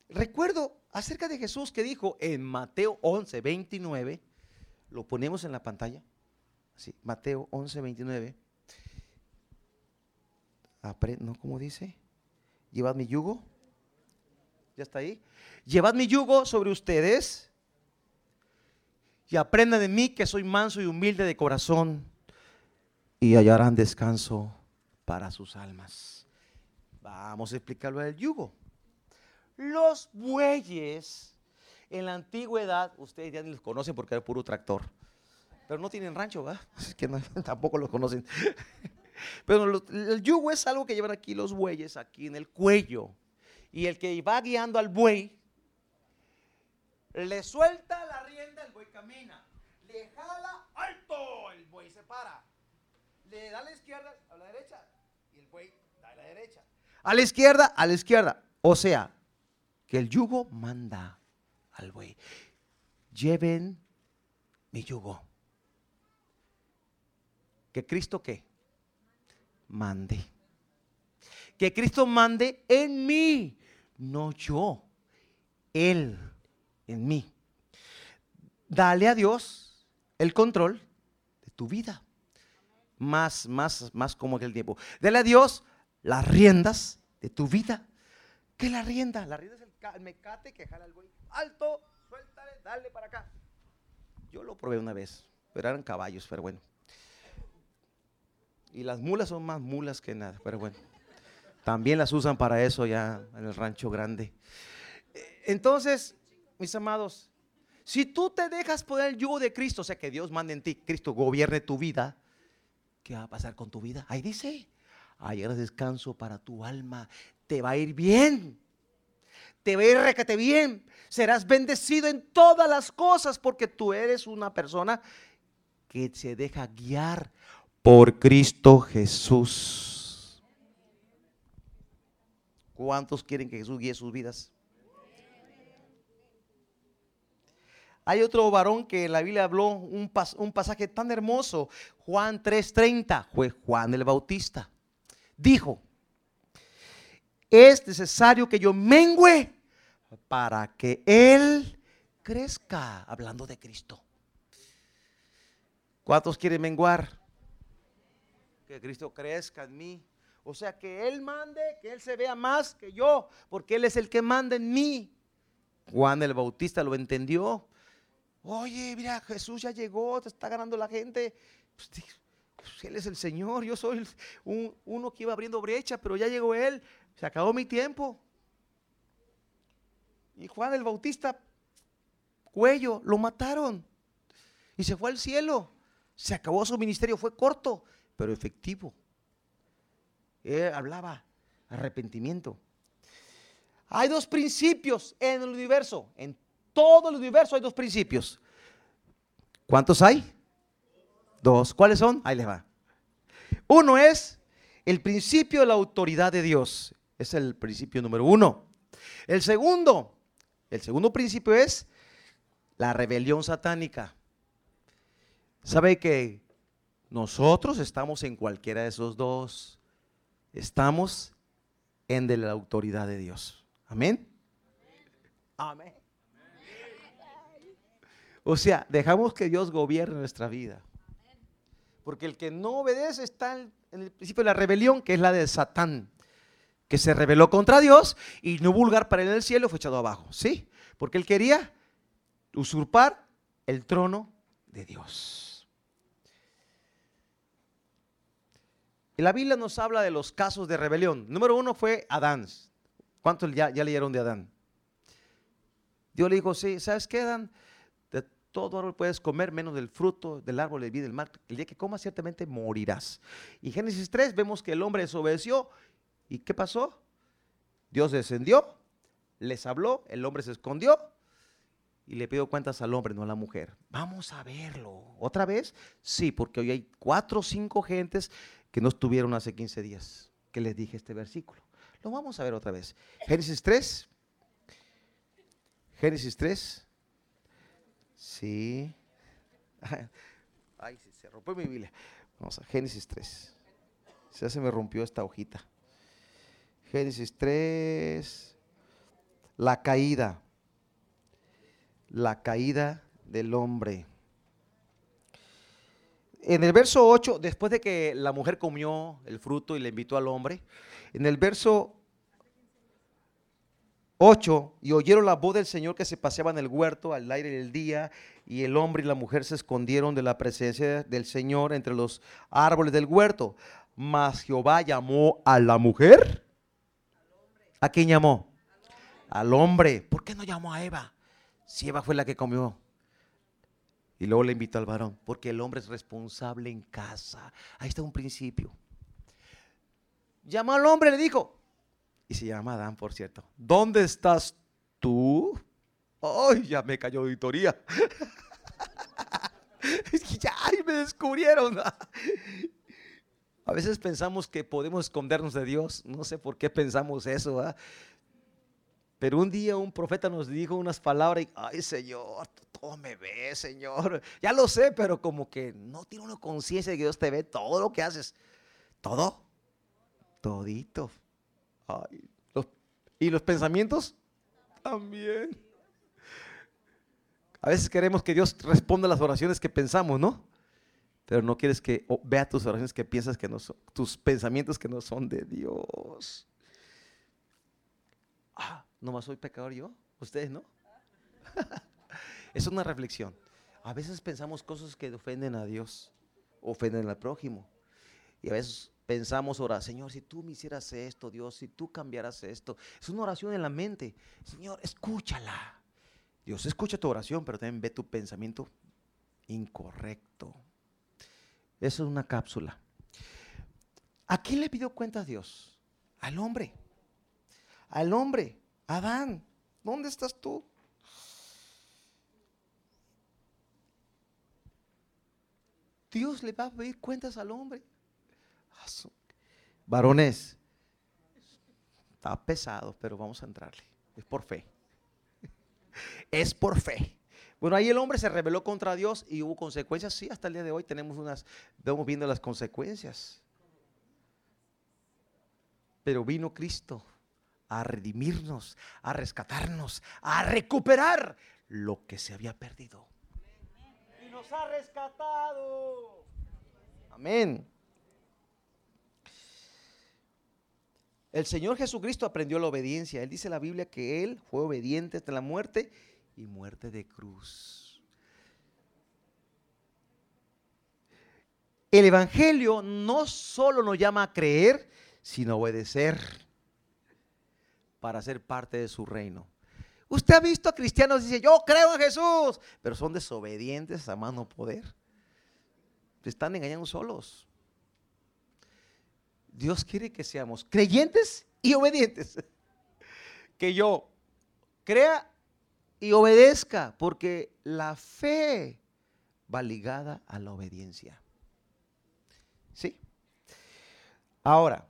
recuerdo acerca de Jesús que dijo en Mateo 11, 29, lo ponemos en la pantalla, sí, Mateo 11, 29. ¿No? ¿Cómo dice? Llevad mi yugo. ¿Ya está ahí? Llevad mi yugo sobre ustedes y aprendan de mí que soy manso y humilde de corazón y hallarán descanso para sus almas. Vamos a explicarlo del yugo. Los bueyes en la antigüedad, ustedes ya ni los conocen porque era puro tractor, pero no tienen rancho, ¿verdad? Que tampoco los conocen. Pero el yugo es algo que llevan aquí los bueyes, aquí en el cuello. Y el que va guiando al buey, le suelta la rienda, el buey camina. Le jala alto, el buey se para. Le da a la izquierda, a la derecha, y el buey da a la derecha. A la izquierda, a la izquierda. O sea, que el yugo manda al buey. Lleven mi yugo. ¿Que Cristo qué? Mande. Que Cristo mande en mí, no yo, Él en mí. Dale a Dios el control de tu vida. Más, más, más como que el tiempo. Dale a Dios las riendas de tu vida. ¿Qué es la rienda? La rienda es el, mecate que jala el buey. Alto, suéltale, dale para acá. Yo lo probé una vez, pero eran caballos, pero bueno. Y las mulas son más mulas que nada, pero bueno. También las usan para eso ya en el rancho grande. Entonces, mis amados, si tú te dejas poner el yugo de Cristo, o sea que Dios mande en ti, Cristo gobierne tu vida, ¿qué va a pasar con tu vida? Ahí dice, hallarás descanso para tu alma, te va a ir bien, te va a ir recate bien, serás bendecido en todas las cosas porque tú eres una persona que se deja guiar por Cristo Jesús. ¿Cuántos quieren que Jesús guíe sus vidas? Hay otro varón que en la Biblia habló un, pasaje tan hermoso, Juan 3:30, fue Juan el Bautista. Dijo, es necesario que yo mengüe para que Él crezca, hablando de Cristo. ¿Cuántos quieren menguar? Que Cristo crezca en mí. O sea, que Él mande, que Él se vea más que yo, porque Él es el que manda en mí. Juan el Bautista lo entendió. Oye, mira, Jesús ya llegó, te está ganando la gente. Pues, pues, él es el Señor, yo soy uno que iba abriendo brecha, pero ya llegó Él, se acabó mi tiempo. Y Juan el Bautista, cuello, lo mataron y se fue al cielo. Se acabó su ministerio, fue corto pero efectivo. Él hablaba arrepentimiento. Hay dos principios en el universo. En todo el universo hay dos principios. ¿Cuántos hay? Dos. ¿Cuáles son? Ahí les va. Uno es el principio de la autoridad de Dios. Es el principio número uno. El segundo, el segundo principio es la rebelión satánica. ¿Sabe que nosotros estamos en cualquiera de esos dos? Estamos en de la autoridad de Dios. Amén. Amén. O sea, dejamos que Dios gobierne nuestra vida. Porque el que no obedece está en el principio de la rebelión, que es la de Satán, que se rebeló contra Dios y no hubo lugar para él en el cielo, fue echado abajo. ¿Sí? Porque él quería usurpar el trono de Dios. La Biblia nos habla de los casos de rebelión. Número uno fue Adán. ¿Cuántos ya, leyeron de Adán? Dios le dijo, sí, ¿sabes qué, Adán? todo árbol puedes comer menos del fruto del árbol de vida del mar. El día que comas ciertamente morirás. Y Génesis 3 vemos que el hombre desobedeció. ¿Y qué pasó? Dios descendió, les habló, el hombre se escondió y le pidió cuentas al hombre, no a la mujer. Vamos a verlo. ¿Otra vez? Sí, porque hoy hay cuatro o cinco gentes que no estuvieron hace 15 días, que les dije este versículo. Lo vamos a ver otra vez. Génesis 3. Génesis 3. Sí. Ay, se rompió mi Biblia. Vamos a Génesis 3. Ya se me rompió esta hojita. Génesis 3. La caída. La caída del hombre. En el verso 8, después de que la mujer comió el fruto y le invitó al hombre, en el verso 8. Y oyeron la voz del Señor que se paseaba en el huerto al aire del día, y el hombre y la mujer se escondieron de la presencia del Señor entre los árboles del huerto. Mas Jehová llamó a la mujer. ¿A quién llamó? Al hombre. ¿Por qué no llamó a Eva? Si Eva fue la que comió. Y luego le invitó al varón, porque el hombre es responsable en casa. Ahí está un principio. Llamó al hombre le dijo, y se llama Adán, por cierto. ¿Dónde estás tú? ¡Ay, ya me cayó auditoría! ya me descubrieron. A veces pensamos que podemos escondernos de Dios. No sé por qué pensamos eso. Pero un día un profeta nos dijo unas palabras y, ay Señor, todo me ve, Señor. Ya lo sé, pero como que no tiene una conciencia de que Dios te ve todo lo que haces. Todo. Todito. ¿Y los pensamientos? También. A veces queremos que Dios responda las oraciones que pensamos, ¿no? Pero no quieres que vea tus oraciones que piensas que no son, tus pensamientos que no son de Dios. Ah, más soy pecador yo, ustedes no. es una reflexión. A veces pensamos cosas que ofenden a Dios, ofenden al prójimo. Y a veces pensamos Señor, si tú me hicieras esto, Dios, si tú cambiaras esto. Es una oración en la mente. Señor, escúchala. Dios escucha tu oración, pero también ve tu pensamiento incorrecto. Eso es una cápsula. ¿A quién le pidió cuenta Dios? Al hombre. Al hombre. Adán, ¿dónde estás tú? Dios le va a pedir cuentas al hombre. Varones, está pesado, pero vamos a entrarle. Es por fe. Es por fe. Bueno, ahí el hombre se rebeló contra Dios y hubo consecuencias. Sí, hasta el día de hoy tenemos unas, vamos viendo las consecuencias. Pero vino Cristo a redimirnos, a rescatarnos, a recuperar lo que se había perdido. Y nos ha rescatado. Amén. El Señor Jesucristo aprendió la obediencia. Él dice en la Biblia que Él fue obediente hasta la muerte y muerte de cruz. El Evangelio no solo nos llama a creer, sino a obedecer para ser parte de su reino. Usted ha visto a cristianos que dicen, yo creo en Jesús, pero son desobedientes a mano poder. Se están engañando solos. Dios quiere que seamos creyentes y obedientes. Que yo crea y obedezca, porque la fe va ligada a la obediencia. ¿Sí? Ahora,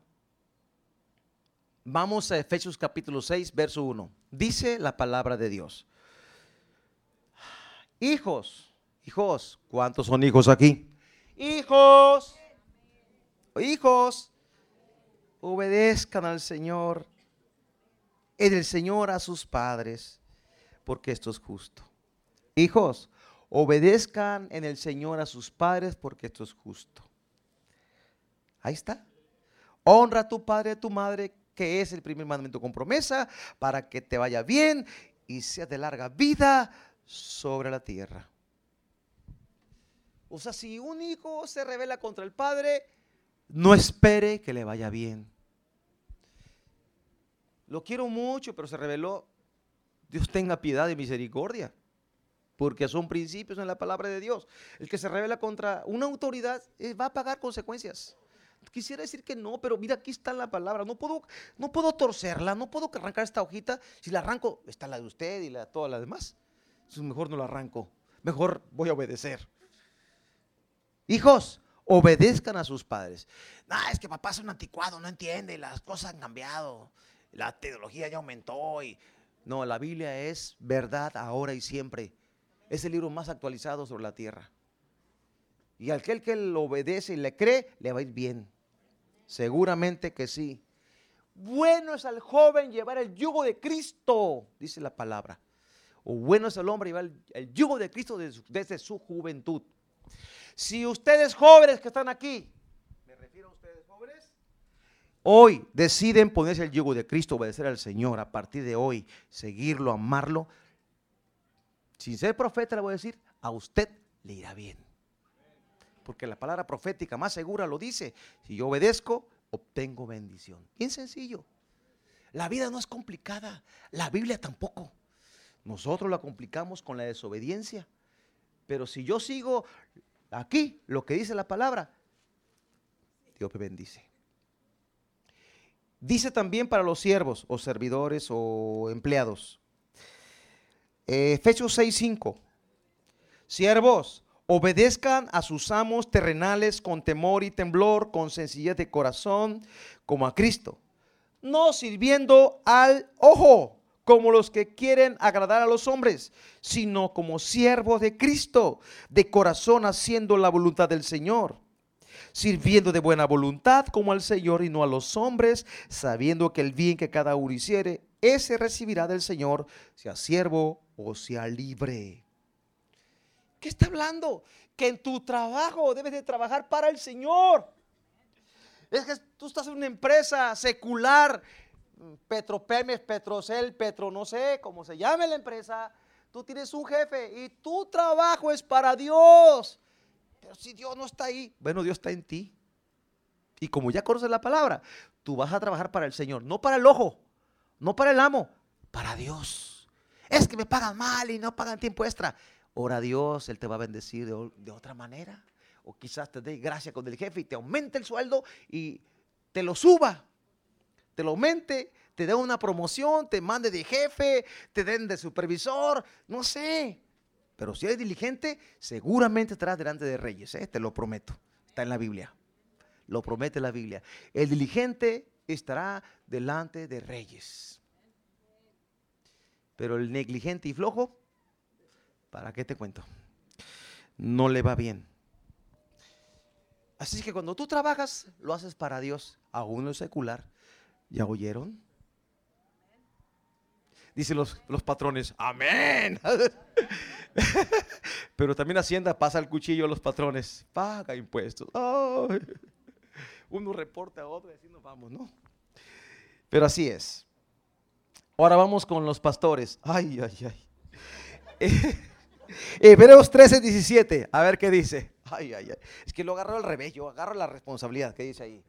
vamos a Efesios capítulo 6, verso 1. Dice la palabra de Dios. Hijos, hijos, ¿cuántos son hijos aquí? Hijos, hijos, obedezcan al Señor, en el Señor a sus padres, porque esto es justo. Hijos, obedezcan en el Señor a sus padres, porque esto es justo. Ahí está. Honra a tu padre y a tu madre, que es el primer mandamiento con promesa, para que te vaya bien y sea de larga vida sobre la tierra. O sea, si un hijo se revela contra el padre, no espere que le vaya bien. Lo quiero mucho, pero se reveló. Dios tenga piedad y misericordia. Porque son principios en la palabra de Dios. El que se revela contra una autoridad eh, va a pagar consecuencias. Quisiera decir que no, pero mira, aquí está la palabra. No puedo, no puedo torcerla, no puedo arrancar esta hojita. Si la arranco, está la de usted y la todas las demás. Entonces mejor no la arranco. Mejor voy a obedecer. Hijos, obedezcan a sus padres. No, es que papá es un anticuado, no entiende, las cosas han cambiado, la tecnología ya aumentó y no, la Biblia es verdad ahora y siempre. Es el libro más actualizado sobre la tierra. Y aquel que lo obedece y le cree, le va a ir bien. Seguramente que sí. Bueno es al joven llevar el yugo de Cristo, dice la palabra. O bueno es el hombre llevar el, yugo de Cristo desde su juventud. Si ustedes jóvenes que están aquí, me refiero a ustedes jóvenes, hoy deciden ponerse el yugo de Cristo, obedecer al Señor, a partir de hoy, seguirlo, amarlo, sin ser profeta le voy a decir, a usted le irá bien. Porque la palabra profética más segura lo dice, si yo obedezco, obtengo bendición. Bien sencillo. La vida no es complicada, la Biblia tampoco. Nosotros la complicamos con la desobediencia. Pero si yo sigo aquí lo que dice la palabra, Dios me bendice. Dice también para los siervos o servidores o empleados. Efesios 6:5. Siervos, obedezcan a sus amos terrenales con temor y temblor, con sencillez de corazón, como a Cristo, no sirviendo al ojo como los que quieren agradar a los hombres, sino como siervos de Cristo, de corazón haciendo la voluntad del Señor, sirviendo de buena voluntad como al Señor y no a los hombres, sabiendo que el bien que cada uno hiciere, ese recibirá del Señor, sea siervo o sea libre. ¿Qué está hablando? Que en tu trabajo debes de trabajar para el Señor. Es que tú estás en una empresa secular Petropemes, Petrocel, Petro, no sé cómo se llame la empresa, tú tienes un jefe y tu trabajo es para Dios. Pero si Dios no está ahí, bueno, Dios está en ti. Y como ya conoces la palabra, tú vas a trabajar para el Señor, no para el ojo, no para el amo, para Dios. Es que me pagan mal y no pagan tiempo extra. Ora a Dios, Él te va a bendecir de, otra manera. O quizás te dé gracia con el jefe y te aumente el sueldo y te lo suba te lo aumente, te dé una promoción, te mande de jefe, te den de supervisor, no sé. Pero si eres diligente, seguramente estarás delante de reyes, ¿eh? te lo prometo. Está en la Biblia. Lo promete la Biblia. El diligente estará delante de reyes. Pero el negligente y flojo, ¿para qué te cuento? No le va bien. Así que cuando tú trabajas, lo haces para Dios, aún no secular. ¿Ya oyeron? Dicen los, patrones, amén. Pero también Hacienda pasa el cuchillo a los patrones, paga impuestos. Uno reporta a otro y así nos vamos, ¿no? Pero así es. Ahora vamos con los pastores. Ay, ay, ay. Hebreos 13, 17. A ver qué dice. Ay, ay, ay. Es que lo agarro al revés. Yo agarro la responsabilidad. ¿Qué dice ahí?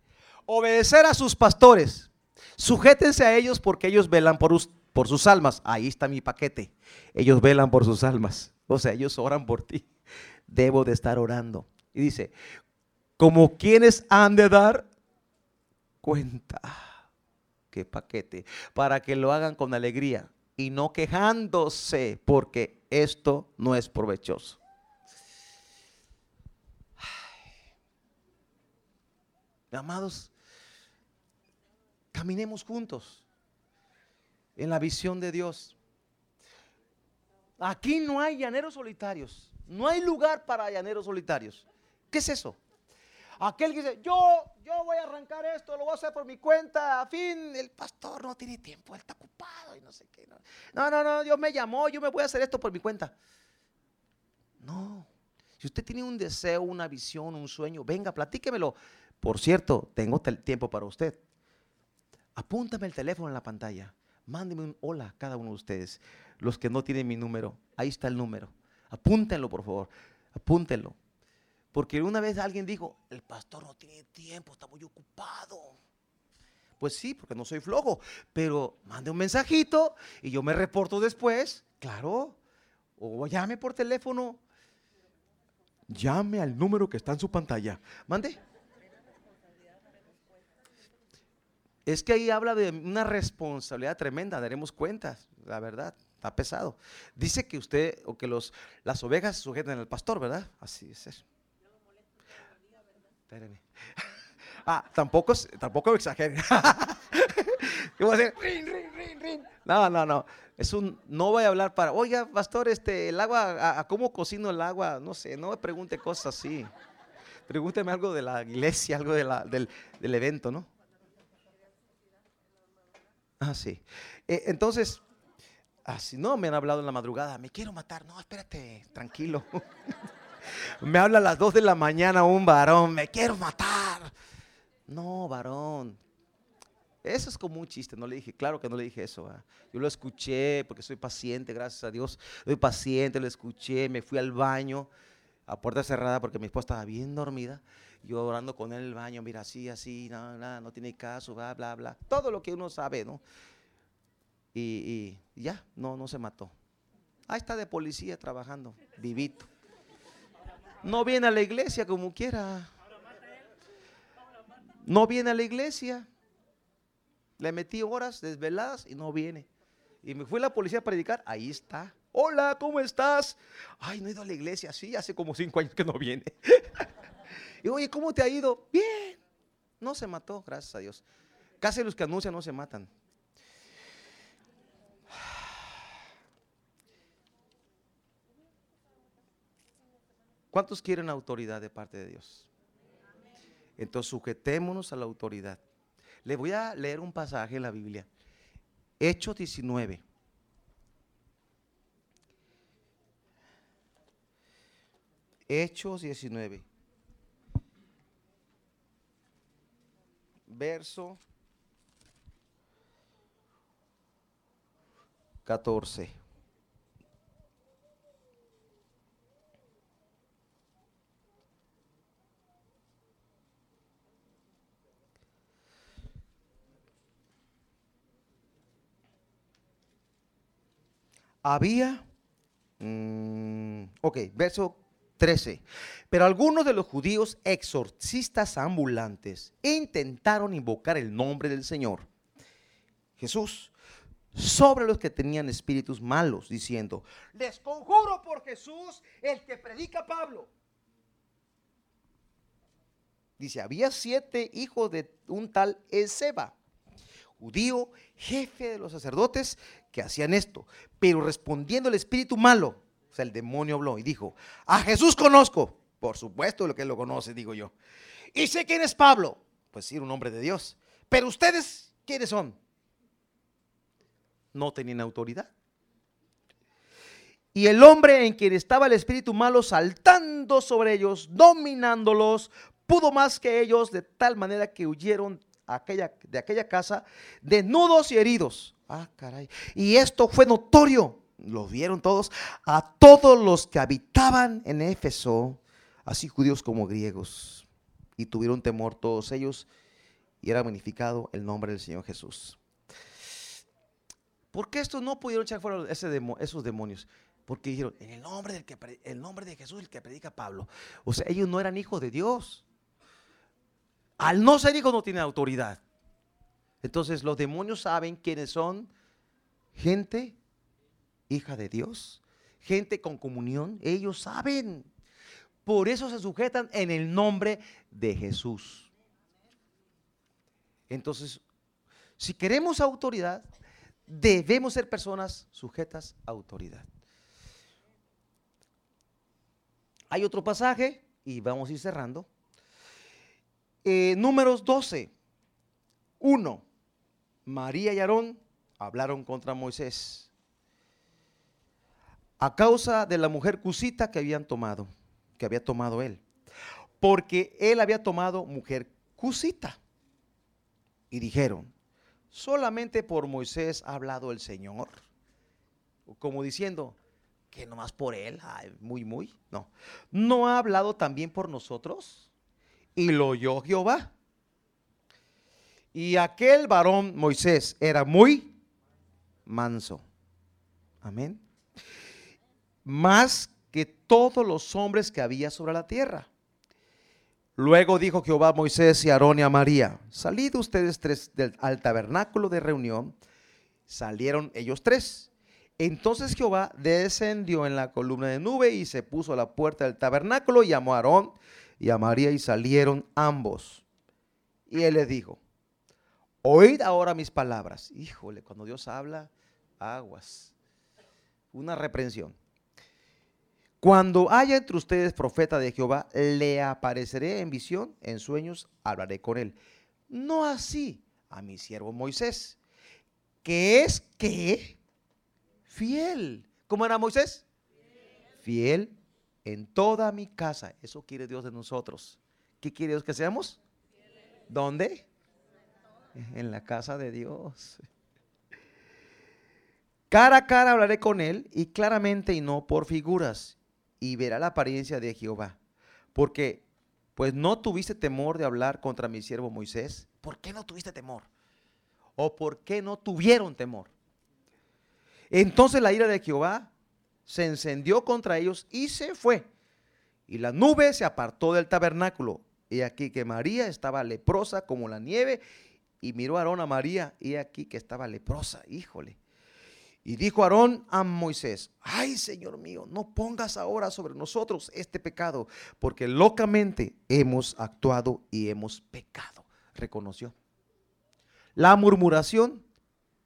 Obedecer a sus pastores Sujétense a ellos porque ellos velan por, por sus almas. Ahí está mi paquete. Ellos velan por sus almas. O sea, ellos oran por ti. Debo de estar orando. Y dice, como quienes han de dar cuenta. Qué paquete. Para que lo hagan con alegría y no quejándose porque esto no es provechoso. Amados, Caminemos juntos en la visión de Dios. Aquí no hay llaneros solitarios. No hay lugar para llaneros solitarios. ¿Qué es eso? Aquel que dice, yo, yo voy a arrancar esto, lo voy a hacer por mi cuenta. A fin, el pastor no tiene tiempo, él está ocupado y no sé qué. No, no, no, Dios me llamó, yo me voy a hacer esto por mi cuenta. No. Si usted tiene un deseo, una visión, un sueño, venga, platíquemelo. Por cierto, tengo tiempo para usted. Apúntame el teléfono en la pantalla. Mándeme un hola a cada uno de ustedes. Los que no tienen mi número, ahí está el número. Apúntenlo, por favor. Apúntenlo. Porque una vez alguien dijo, el pastor no tiene tiempo, está muy ocupado. Pues sí, porque no soy flojo, pero mande un mensajito y yo me reporto después, claro. O llame por teléfono. Llame al número que está en su pantalla. Mande. Es que ahí habla de una responsabilidad tremenda, daremos cuentas, la verdad, está pesado. Dice que usted o que los, las ovejas sujetan al pastor, ¿verdad? Así es eso. Ah, tampoco, tampoco exageren. ¿Qué voy a hacer? No, no, no. Es un, no voy a hablar para, oiga, pastor, este, el agua, a, cómo cocino el agua? No sé, no me pregunte cosas así. Pregúnteme algo de la iglesia, algo de la, del, del, evento, ¿no? Ah, sí. Eh, entonces, así no me han hablado en la madrugada, me quiero matar. No, espérate, tranquilo. Me habla a las 2 de la mañana un varón, me quiero matar. No, varón. Eso es como un chiste, no le dije, claro que no le dije eso. Yo lo escuché porque soy paciente, gracias a Dios. Soy paciente, lo escuché, me fui al baño a puerta cerrada porque mi esposa estaba bien dormida. Yo orando con él en el baño, mira, así, así, no, no, no tiene caso, bla, bla, bla. Todo lo que uno sabe, ¿no? Y, y ya, no, no se mató. Ahí está de policía trabajando, vivito. No viene a la iglesia como quiera. No viene a la iglesia. Le metí horas desveladas y no viene. Y me fui a la policía a predicar. Ahí está. Hola, ¿cómo estás? Ay, no he ido a la iglesia. Sí, hace como cinco años que no viene. y oye, ¿cómo te ha ido? Bien. No se mató, gracias a Dios. Casi los que anuncian no se matan. ¿Cuántos quieren autoridad de parte de Dios? Entonces sujetémonos a la autoridad. Le voy a leer un pasaje en la Biblia. Hechos 19. Hechos 19. Verso 14. Había, mm, ok, verso 13. Pero algunos de los judíos exorcistas ambulantes intentaron invocar el nombre del Señor, Jesús, sobre los que tenían espíritus malos, diciendo, les conjuro por Jesús, el que predica Pablo. Dice, había siete hijos de un tal Ezeba, judío, jefe de los sacerdotes, que hacían esto. Pero respondiendo el espíritu malo, o sea, el demonio habló y dijo, a Jesús conozco. Por supuesto lo que lo conoce, digo yo. Y sé quién es Pablo. Pues sí, un hombre de Dios. Pero ustedes, ¿quiénes son? No tenían autoridad. Y el hombre en quien estaba el espíritu malo saltando sobre ellos, dominándolos, pudo más que ellos de tal manera que huyeron de aquella casa desnudos y heridos. Ah, caray. Y esto fue notorio, lo vieron todos, a todos los que habitaban en Éfeso, así judíos como griegos. Y tuvieron temor todos ellos y era magnificado el nombre del Señor Jesús. ¿Por qué estos no pudieron echar fuera esos demonios? Porque dijeron, en el nombre, del que, el nombre de Jesús, el que predica Pablo. O sea, ellos no eran hijos de Dios. Al no ser hijos no tienen autoridad. Entonces los demonios saben quiénes son gente hija de Dios, gente con comunión, ellos saben. Por eso se sujetan en el nombre de Jesús. Entonces, Si queremos autoridad, debemos ser personas sujetas a autoridad. Hay otro pasaje y vamos a ir cerrando. Eh, números 12. 1. María y Aarón hablaron contra Moisés a causa de la mujer cusita que habían tomado, que había tomado él. Porque él había tomado mujer cusita. Y dijeron, solamente por Moisés ha hablado el Señor. Como diciendo, que nomás por él, muy, muy, no. ¿No ha hablado también por nosotros? Y lo oyó Jehová. Y aquel varón Moisés era muy manso. Amén. Más que todos los hombres que había sobre la tierra. Luego dijo Jehová a Moisés y Aarón y a María, salid ustedes tres al tabernáculo de reunión. Salieron ellos tres. Entonces Jehová descendió en la columna de nube y se puso a la puerta del tabernáculo y llamó a Aarón y a María y salieron ambos. Y él les dijo, oíd ahora mis palabras. Híjole, cuando Dios habla, aguas. Una reprensión. Cuando haya entre ustedes profeta de Jehová, le apareceré en visión, en sueños, hablaré con él. No así a mi siervo Moisés, que es que fiel. ¿Cómo era Moisés? Fiel en toda mi casa. Eso quiere Dios de nosotros. ¿Qué quiere Dios que seamos? ¿Dónde? En la casa de Dios. Cara a cara hablaré con él y claramente y no por figuras y verá la apariencia de Jehová. Porque pues no tuviste temor de hablar contra mi siervo Moisés. ¿Por qué no tuviste temor? ¿O por qué no tuvieron temor? Entonces la ira de Jehová se encendió contra ellos y se fue. Y la nube se apartó del tabernáculo. Y aquí que María estaba leprosa como la nieve. Y miró a Aarón a María y aquí que estaba leprosa. Híjole. Y dijo Aarón a Moisés, ay Señor mío, no pongas ahora sobre nosotros este pecado, porque locamente hemos actuado y hemos pecado. Reconoció. La murmuración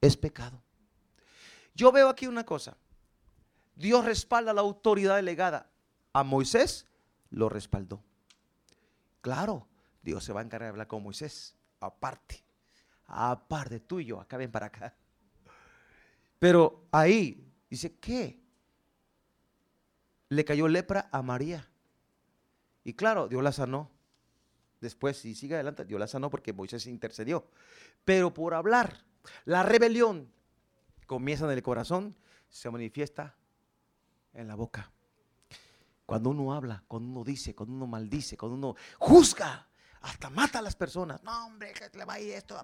es pecado. Yo veo aquí una cosa. Dios respalda la autoridad delegada. A Moisés lo respaldó. Claro, Dios se va a encargar de hablar con Moisés. Aparte. Aparte tuyo. Acá ven para acá. Pero ahí dice, ¿qué? Le cayó lepra a María. Y claro, Dios la sanó. Después, si sigue adelante, Dios la sanó porque Moisés intercedió. Pero por hablar, la rebelión comienza en el corazón, se manifiesta en la boca. Cuando uno habla, cuando uno dice, cuando uno maldice, cuando uno juzga, hasta mata a las personas. No, hombre, que le va a ir esto.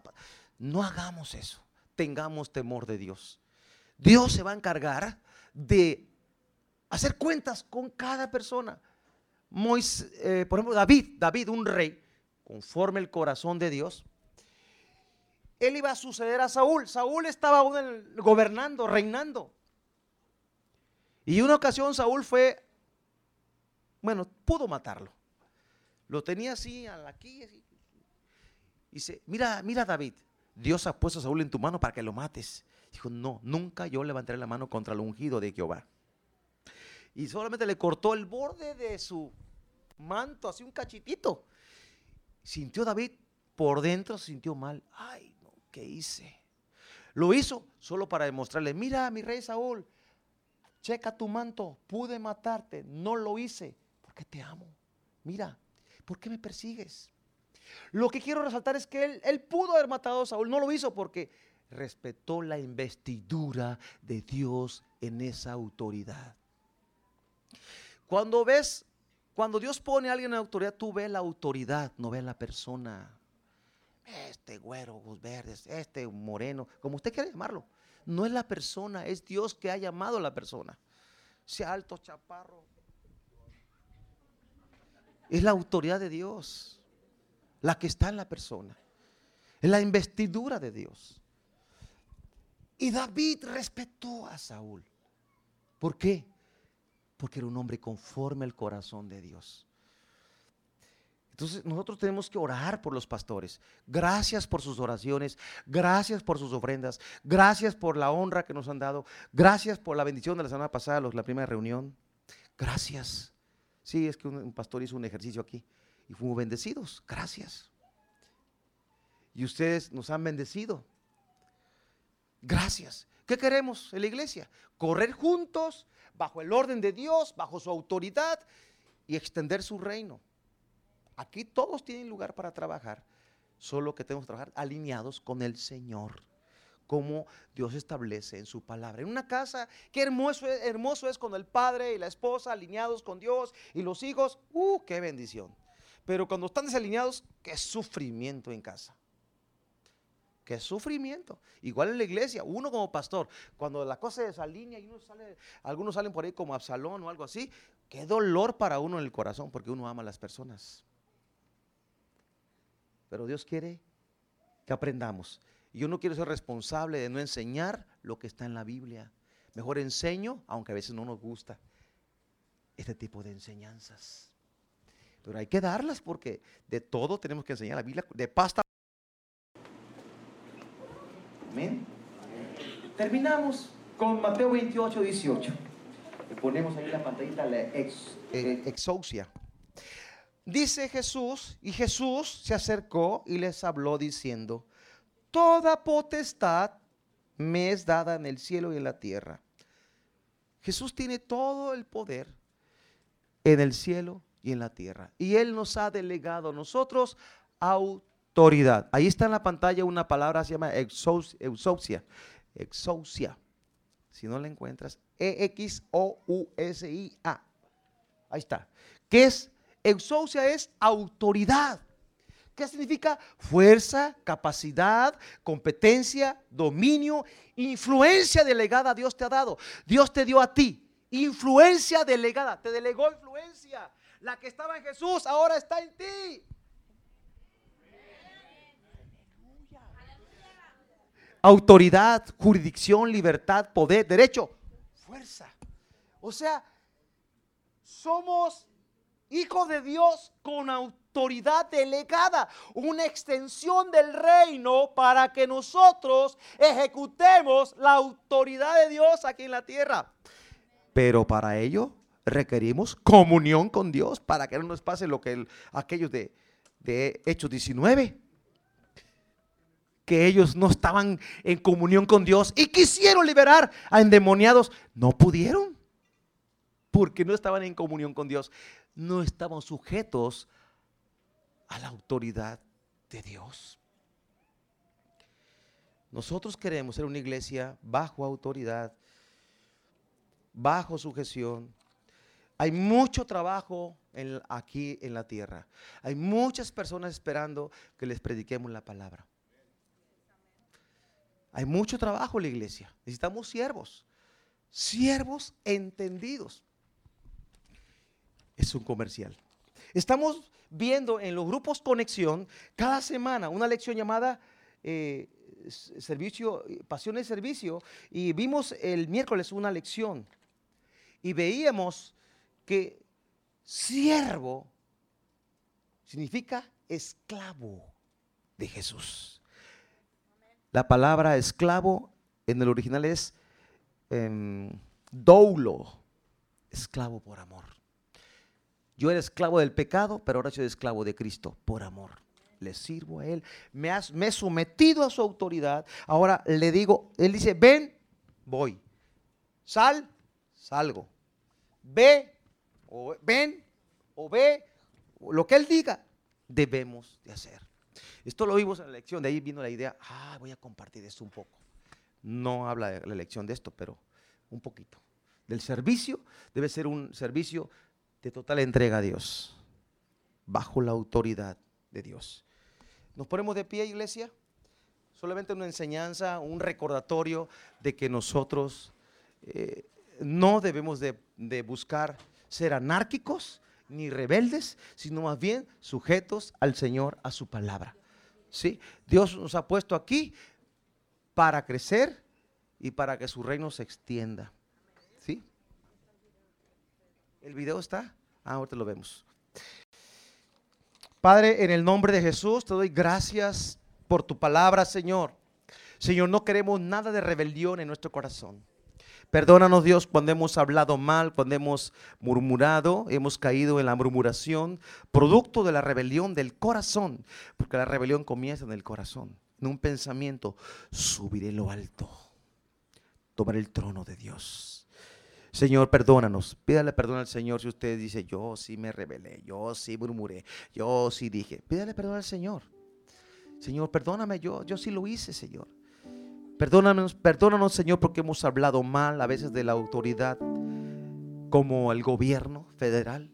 No hagamos eso. Tengamos temor de Dios. Dios se va a encargar de hacer cuentas con cada persona. Moisés, eh, por ejemplo, David, David, un rey, conforme el corazón de Dios, él iba a suceder a Saúl. Saúl estaba aún gobernando, reinando. Y una ocasión Saúl fue, bueno, pudo matarlo. Lo tenía así, aquí. Y dice, mira, mira David, Dios ha puesto a Saúl en tu mano para que lo mates. Dijo, no, nunca yo levantaré la mano contra el ungido de Jehová. Y solamente le cortó el borde de su manto, así un cachitito. Sintió David por dentro, sintió mal. Ay, ¿Qué hice? Lo hizo solo para demostrarle, mira mi rey Saúl, checa tu manto, pude matarte, no lo hice porque te amo. Mira, ¿por qué me persigues? Lo que quiero resaltar es que él, pudo haber matado a Saúl, no lo hizo porque respetó la investidura de Dios en esa autoridad. Cuando ves, cuando Dios pone a alguien en autoridad, tú ves la autoridad, no ves la persona este güero, ojos verdes, este moreno, como usted quiera llamarlo. No es la persona, es Dios que ha llamado a la persona. Sea alto, chaparro. Es la autoridad de Dios, la que está en la persona. Es la investidura de Dios. Y David respetó a Saúl. ¿Por qué? Porque era un hombre conforme al corazón de Dios. Entonces nosotros tenemos que orar por los pastores. Gracias por sus oraciones, gracias por sus ofrendas, gracias por la honra que nos han dado, gracias por la bendición de la semana pasada, la primera reunión. Gracias. Sí, es que un, pastor hizo un ejercicio aquí y fuimos bendecidos. Gracias. Y ustedes nos han bendecido. Gracias. ¿Qué queremos en la iglesia? Correr juntos bajo el orden de Dios, bajo su autoridad y extender su reino. Aquí todos tienen lugar para trabajar, solo que tenemos que trabajar alineados con el Señor, como Dios establece en su palabra. En una casa, qué hermoso, hermoso es cuando el padre y la esposa alineados con Dios y los hijos, ¡uh, qué bendición! Pero cuando están desalineados, qué sufrimiento en casa. Qué sufrimiento. Igual en la iglesia, uno como pastor, cuando la cosa se desalinea y uno sale, algunos salen por ahí como Absalón o algo así, qué dolor para uno en el corazón porque uno ama a las personas. Pero Dios quiere que aprendamos. Yo no quiero ser responsable de no enseñar lo que está en la Biblia. Mejor enseño, aunque a veces no nos gusta, este tipo de enseñanzas. Pero hay que darlas porque de todo tenemos que enseñar. La Biblia, de pasta. Amén. Terminamos con Mateo 28, 18. Le ponemos ahí la pantallita, la ex, eh, exousia. Dice Jesús, y Jesús se acercó y les habló diciendo, toda potestad me es dada en el cielo y en la tierra. Jesús tiene todo el poder en el cielo y en la tierra. Y Él nos ha delegado a nosotros autoridad. Ahí está en la pantalla una palabra, se llama exousia. Exousia. Si no la encuentras, E-X-O-U-S-I-A. Ahí está. ¿Qué es Exousia es autoridad. ¿Qué significa? Fuerza, capacidad, competencia, dominio, influencia delegada Dios te ha dado. Dios te dio a ti influencia delegada, te delegó influencia. La que estaba en Jesús ahora está en ti. Autoridad, jurisdicción, libertad, poder, derecho, fuerza. O sea, somos hijo de Dios con autoridad delegada, una extensión del reino para que nosotros ejecutemos la autoridad de Dios aquí en la tierra. Pero para ello requerimos comunión con Dios para que no nos pase lo que aquellos de, de Hechos 19 que ellos no estaban en comunión con Dios y quisieron liberar a endemoniados, no pudieron porque no estaban en comunión con Dios, no estaban sujetos a la autoridad de Dios. Nosotros queremos ser una iglesia bajo autoridad, bajo sujeción. Hay mucho trabajo aquí en la tierra. Hay muchas personas esperando que les prediquemos la palabra. Hay mucho trabajo en la iglesia. Necesitamos siervos. Siervos entendidos es un comercial. Estamos viendo en los grupos Conexión cada semana una lección llamada eh, servicio, Pasión y Servicio y vimos el miércoles una lección y veíamos que siervo significa esclavo de Jesús. La palabra esclavo en el original es em, doulo, esclavo por amor. Yo era esclavo del pecado, pero ahora soy esclavo de Cristo por amor. Le sirvo a Él. Me, he sometido a su autoridad. Ahora le digo, Él dice, ven, voy. Sal, salgo. Ve, o ven, o ve. Lo que Él diga, debemos de hacer. Esto lo vimos en la lección. De ahí vino la idea, ah, voy a compartir esto un poco. No habla de la lección de esto, pero un poquito. Del servicio debe ser un servicio de total entrega a Dios, bajo la autoridad de Dios. ¿Nos ponemos de pie, iglesia? Solamente una enseñanza, un recordatorio de que nosotros eh, no debemos de, buscar ser anárquicos ni rebeldes, sino más bien sujetos al Señor, a su palabra. ¿Sí? Dios nos ha puesto aquí para crecer y para que su reino se extienda. ¿El video está? Ah, ahorita lo vemos. Padre, en el nombre de Jesús te doy gracias por tu palabra, Señor. Señor, no queremos nada de rebelión en nuestro corazón. Perdónanos Dios cuando hemos hablado mal, cuando hemos murmurado, hemos caído en la murmuración, producto de la rebelión del corazón, porque la rebelión comienza en el corazón, en un pensamiento, subiré lo alto, tomar el trono de Dios. Señor, perdónanos. Pídale perdón al Señor si usted dice, yo sí me rebelé, yo sí murmuré, yo sí dije. Pídale perdón al Señor. Señor, perdóname, yo, yo sí lo hice, Señor. Perdónanos, perdónanos, Señor, porque hemos hablado mal a veces de la autoridad como el gobierno federal.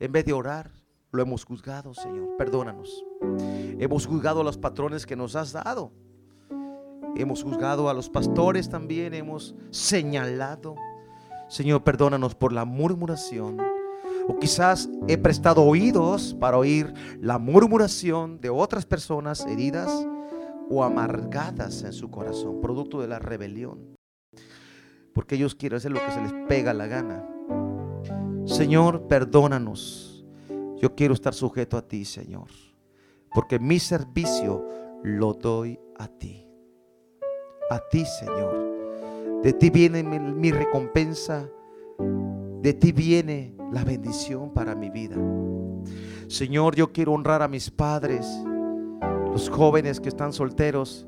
En vez de orar, lo hemos juzgado, Señor. Perdónanos. Hemos juzgado a los patrones que nos has dado. Hemos juzgado a los pastores también. Hemos señalado. Señor, perdónanos por la murmuración. O quizás he prestado oídos para oír la murmuración de otras personas heridas o amargadas en su corazón, producto de la rebelión. Porque ellos quieren hacer lo que se les pega la gana. Señor, perdónanos. Yo quiero estar sujeto a ti, Señor. Porque mi servicio lo doy a ti. A ti, Señor. De ti viene mi, recompensa. De ti viene la bendición para mi vida. Señor, yo quiero honrar a mis padres los jóvenes que están solteros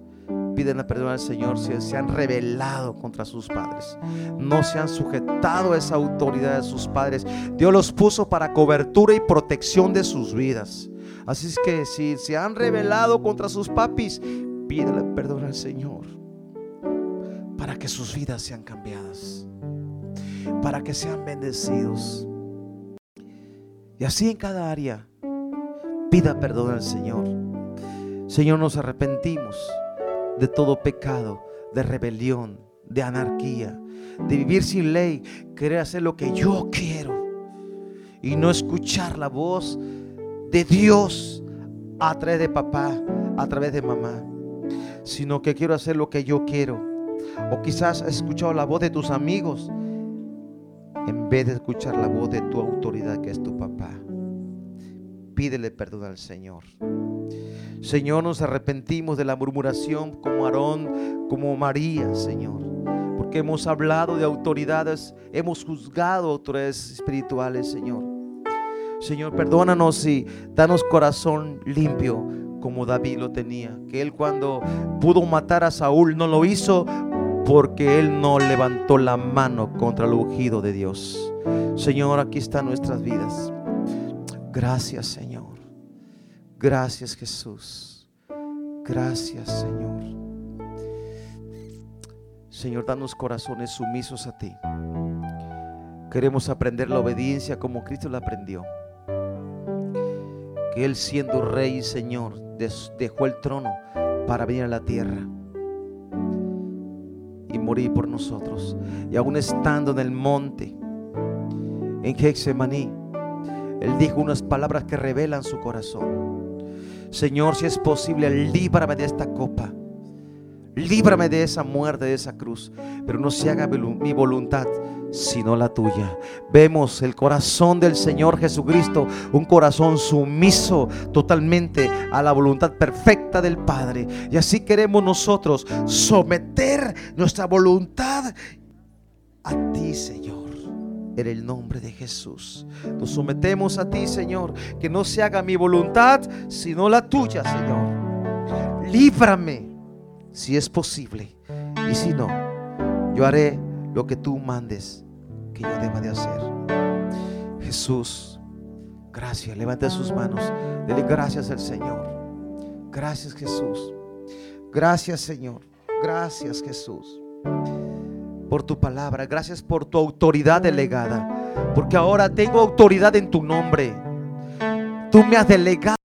piden la perdón al Señor si se han rebelado contra sus padres. No se han sujetado a esa autoridad de sus padres. Dios los puso para cobertura y protección de sus vidas. Así es que si se han rebelado contra sus papis, pídele perdón al Señor para que sus vidas sean cambiadas, para que sean bendecidos. Y así en cada área, pida perdón al Señor. Señor, nos arrepentimos de todo pecado, de rebelión, de anarquía, de vivir sin ley, querer hacer lo que yo quiero y no escuchar la voz de Dios a través de papá, a través de mamá, sino que quiero hacer lo que yo quiero. O quizás has escuchado la voz de tus amigos en vez de escuchar la voz de tu autoridad que es tu papá. Pídele perdón al Señor. Señor, nos arrepentimos de la murmuración como Aarón, como María, Señor. Porque hemos hablado de autoridades, hemos juzgado autoridades espirituales, Señor. Señor, perdónanos y danos corazón limpio como David lo tenía. Que él cuando pudo matar a Saúl no lo hizo porque él no levantó la mano contra el ungido de Dios. Señor, aquí están nuestras vidas. Gracias, Señor. Gracias Jesús. Gracias Señor. Señor, danos corazones sumisos a ti. Queremos aprender la obediencia como Cristo la aprendió. Que Él siendo rey y Señor dejó el trono para venir a la tierra morir por nosotros. Y aún estando en el monte, en Hexemaní, Él dijo unas palabras que revelan su corazón. Señor, si es posible, líbrame de esta copa. Líbrame de esa muerte, de esa cruz. Pero no se haga mi voluntad, sino la tuya. Vemos el corazón del Señor Jesucristo, un corazón sumiso totalmente a la voluntad perfecta del Padre. Y así queremos nosotros someter nuestra voluntad a ti, Señor en el nombre de Jesús. Nos sometemos a ti, Señor, que no se haga mi voluntad, sino la tuya, Señor. Líbrame si es posible. Y si no, yo haré lo que tú mandes que yo deba de hacer. Jesús, gracias. Levante sus manos. Dele gracias al Señor. Gracias, Jesús. Gracias, Señor. Gracias, Jesús por tu palabra, gracias por tu autoridad delegada, porque ahora tengo autoridad en tu nombre. Tú me has delegado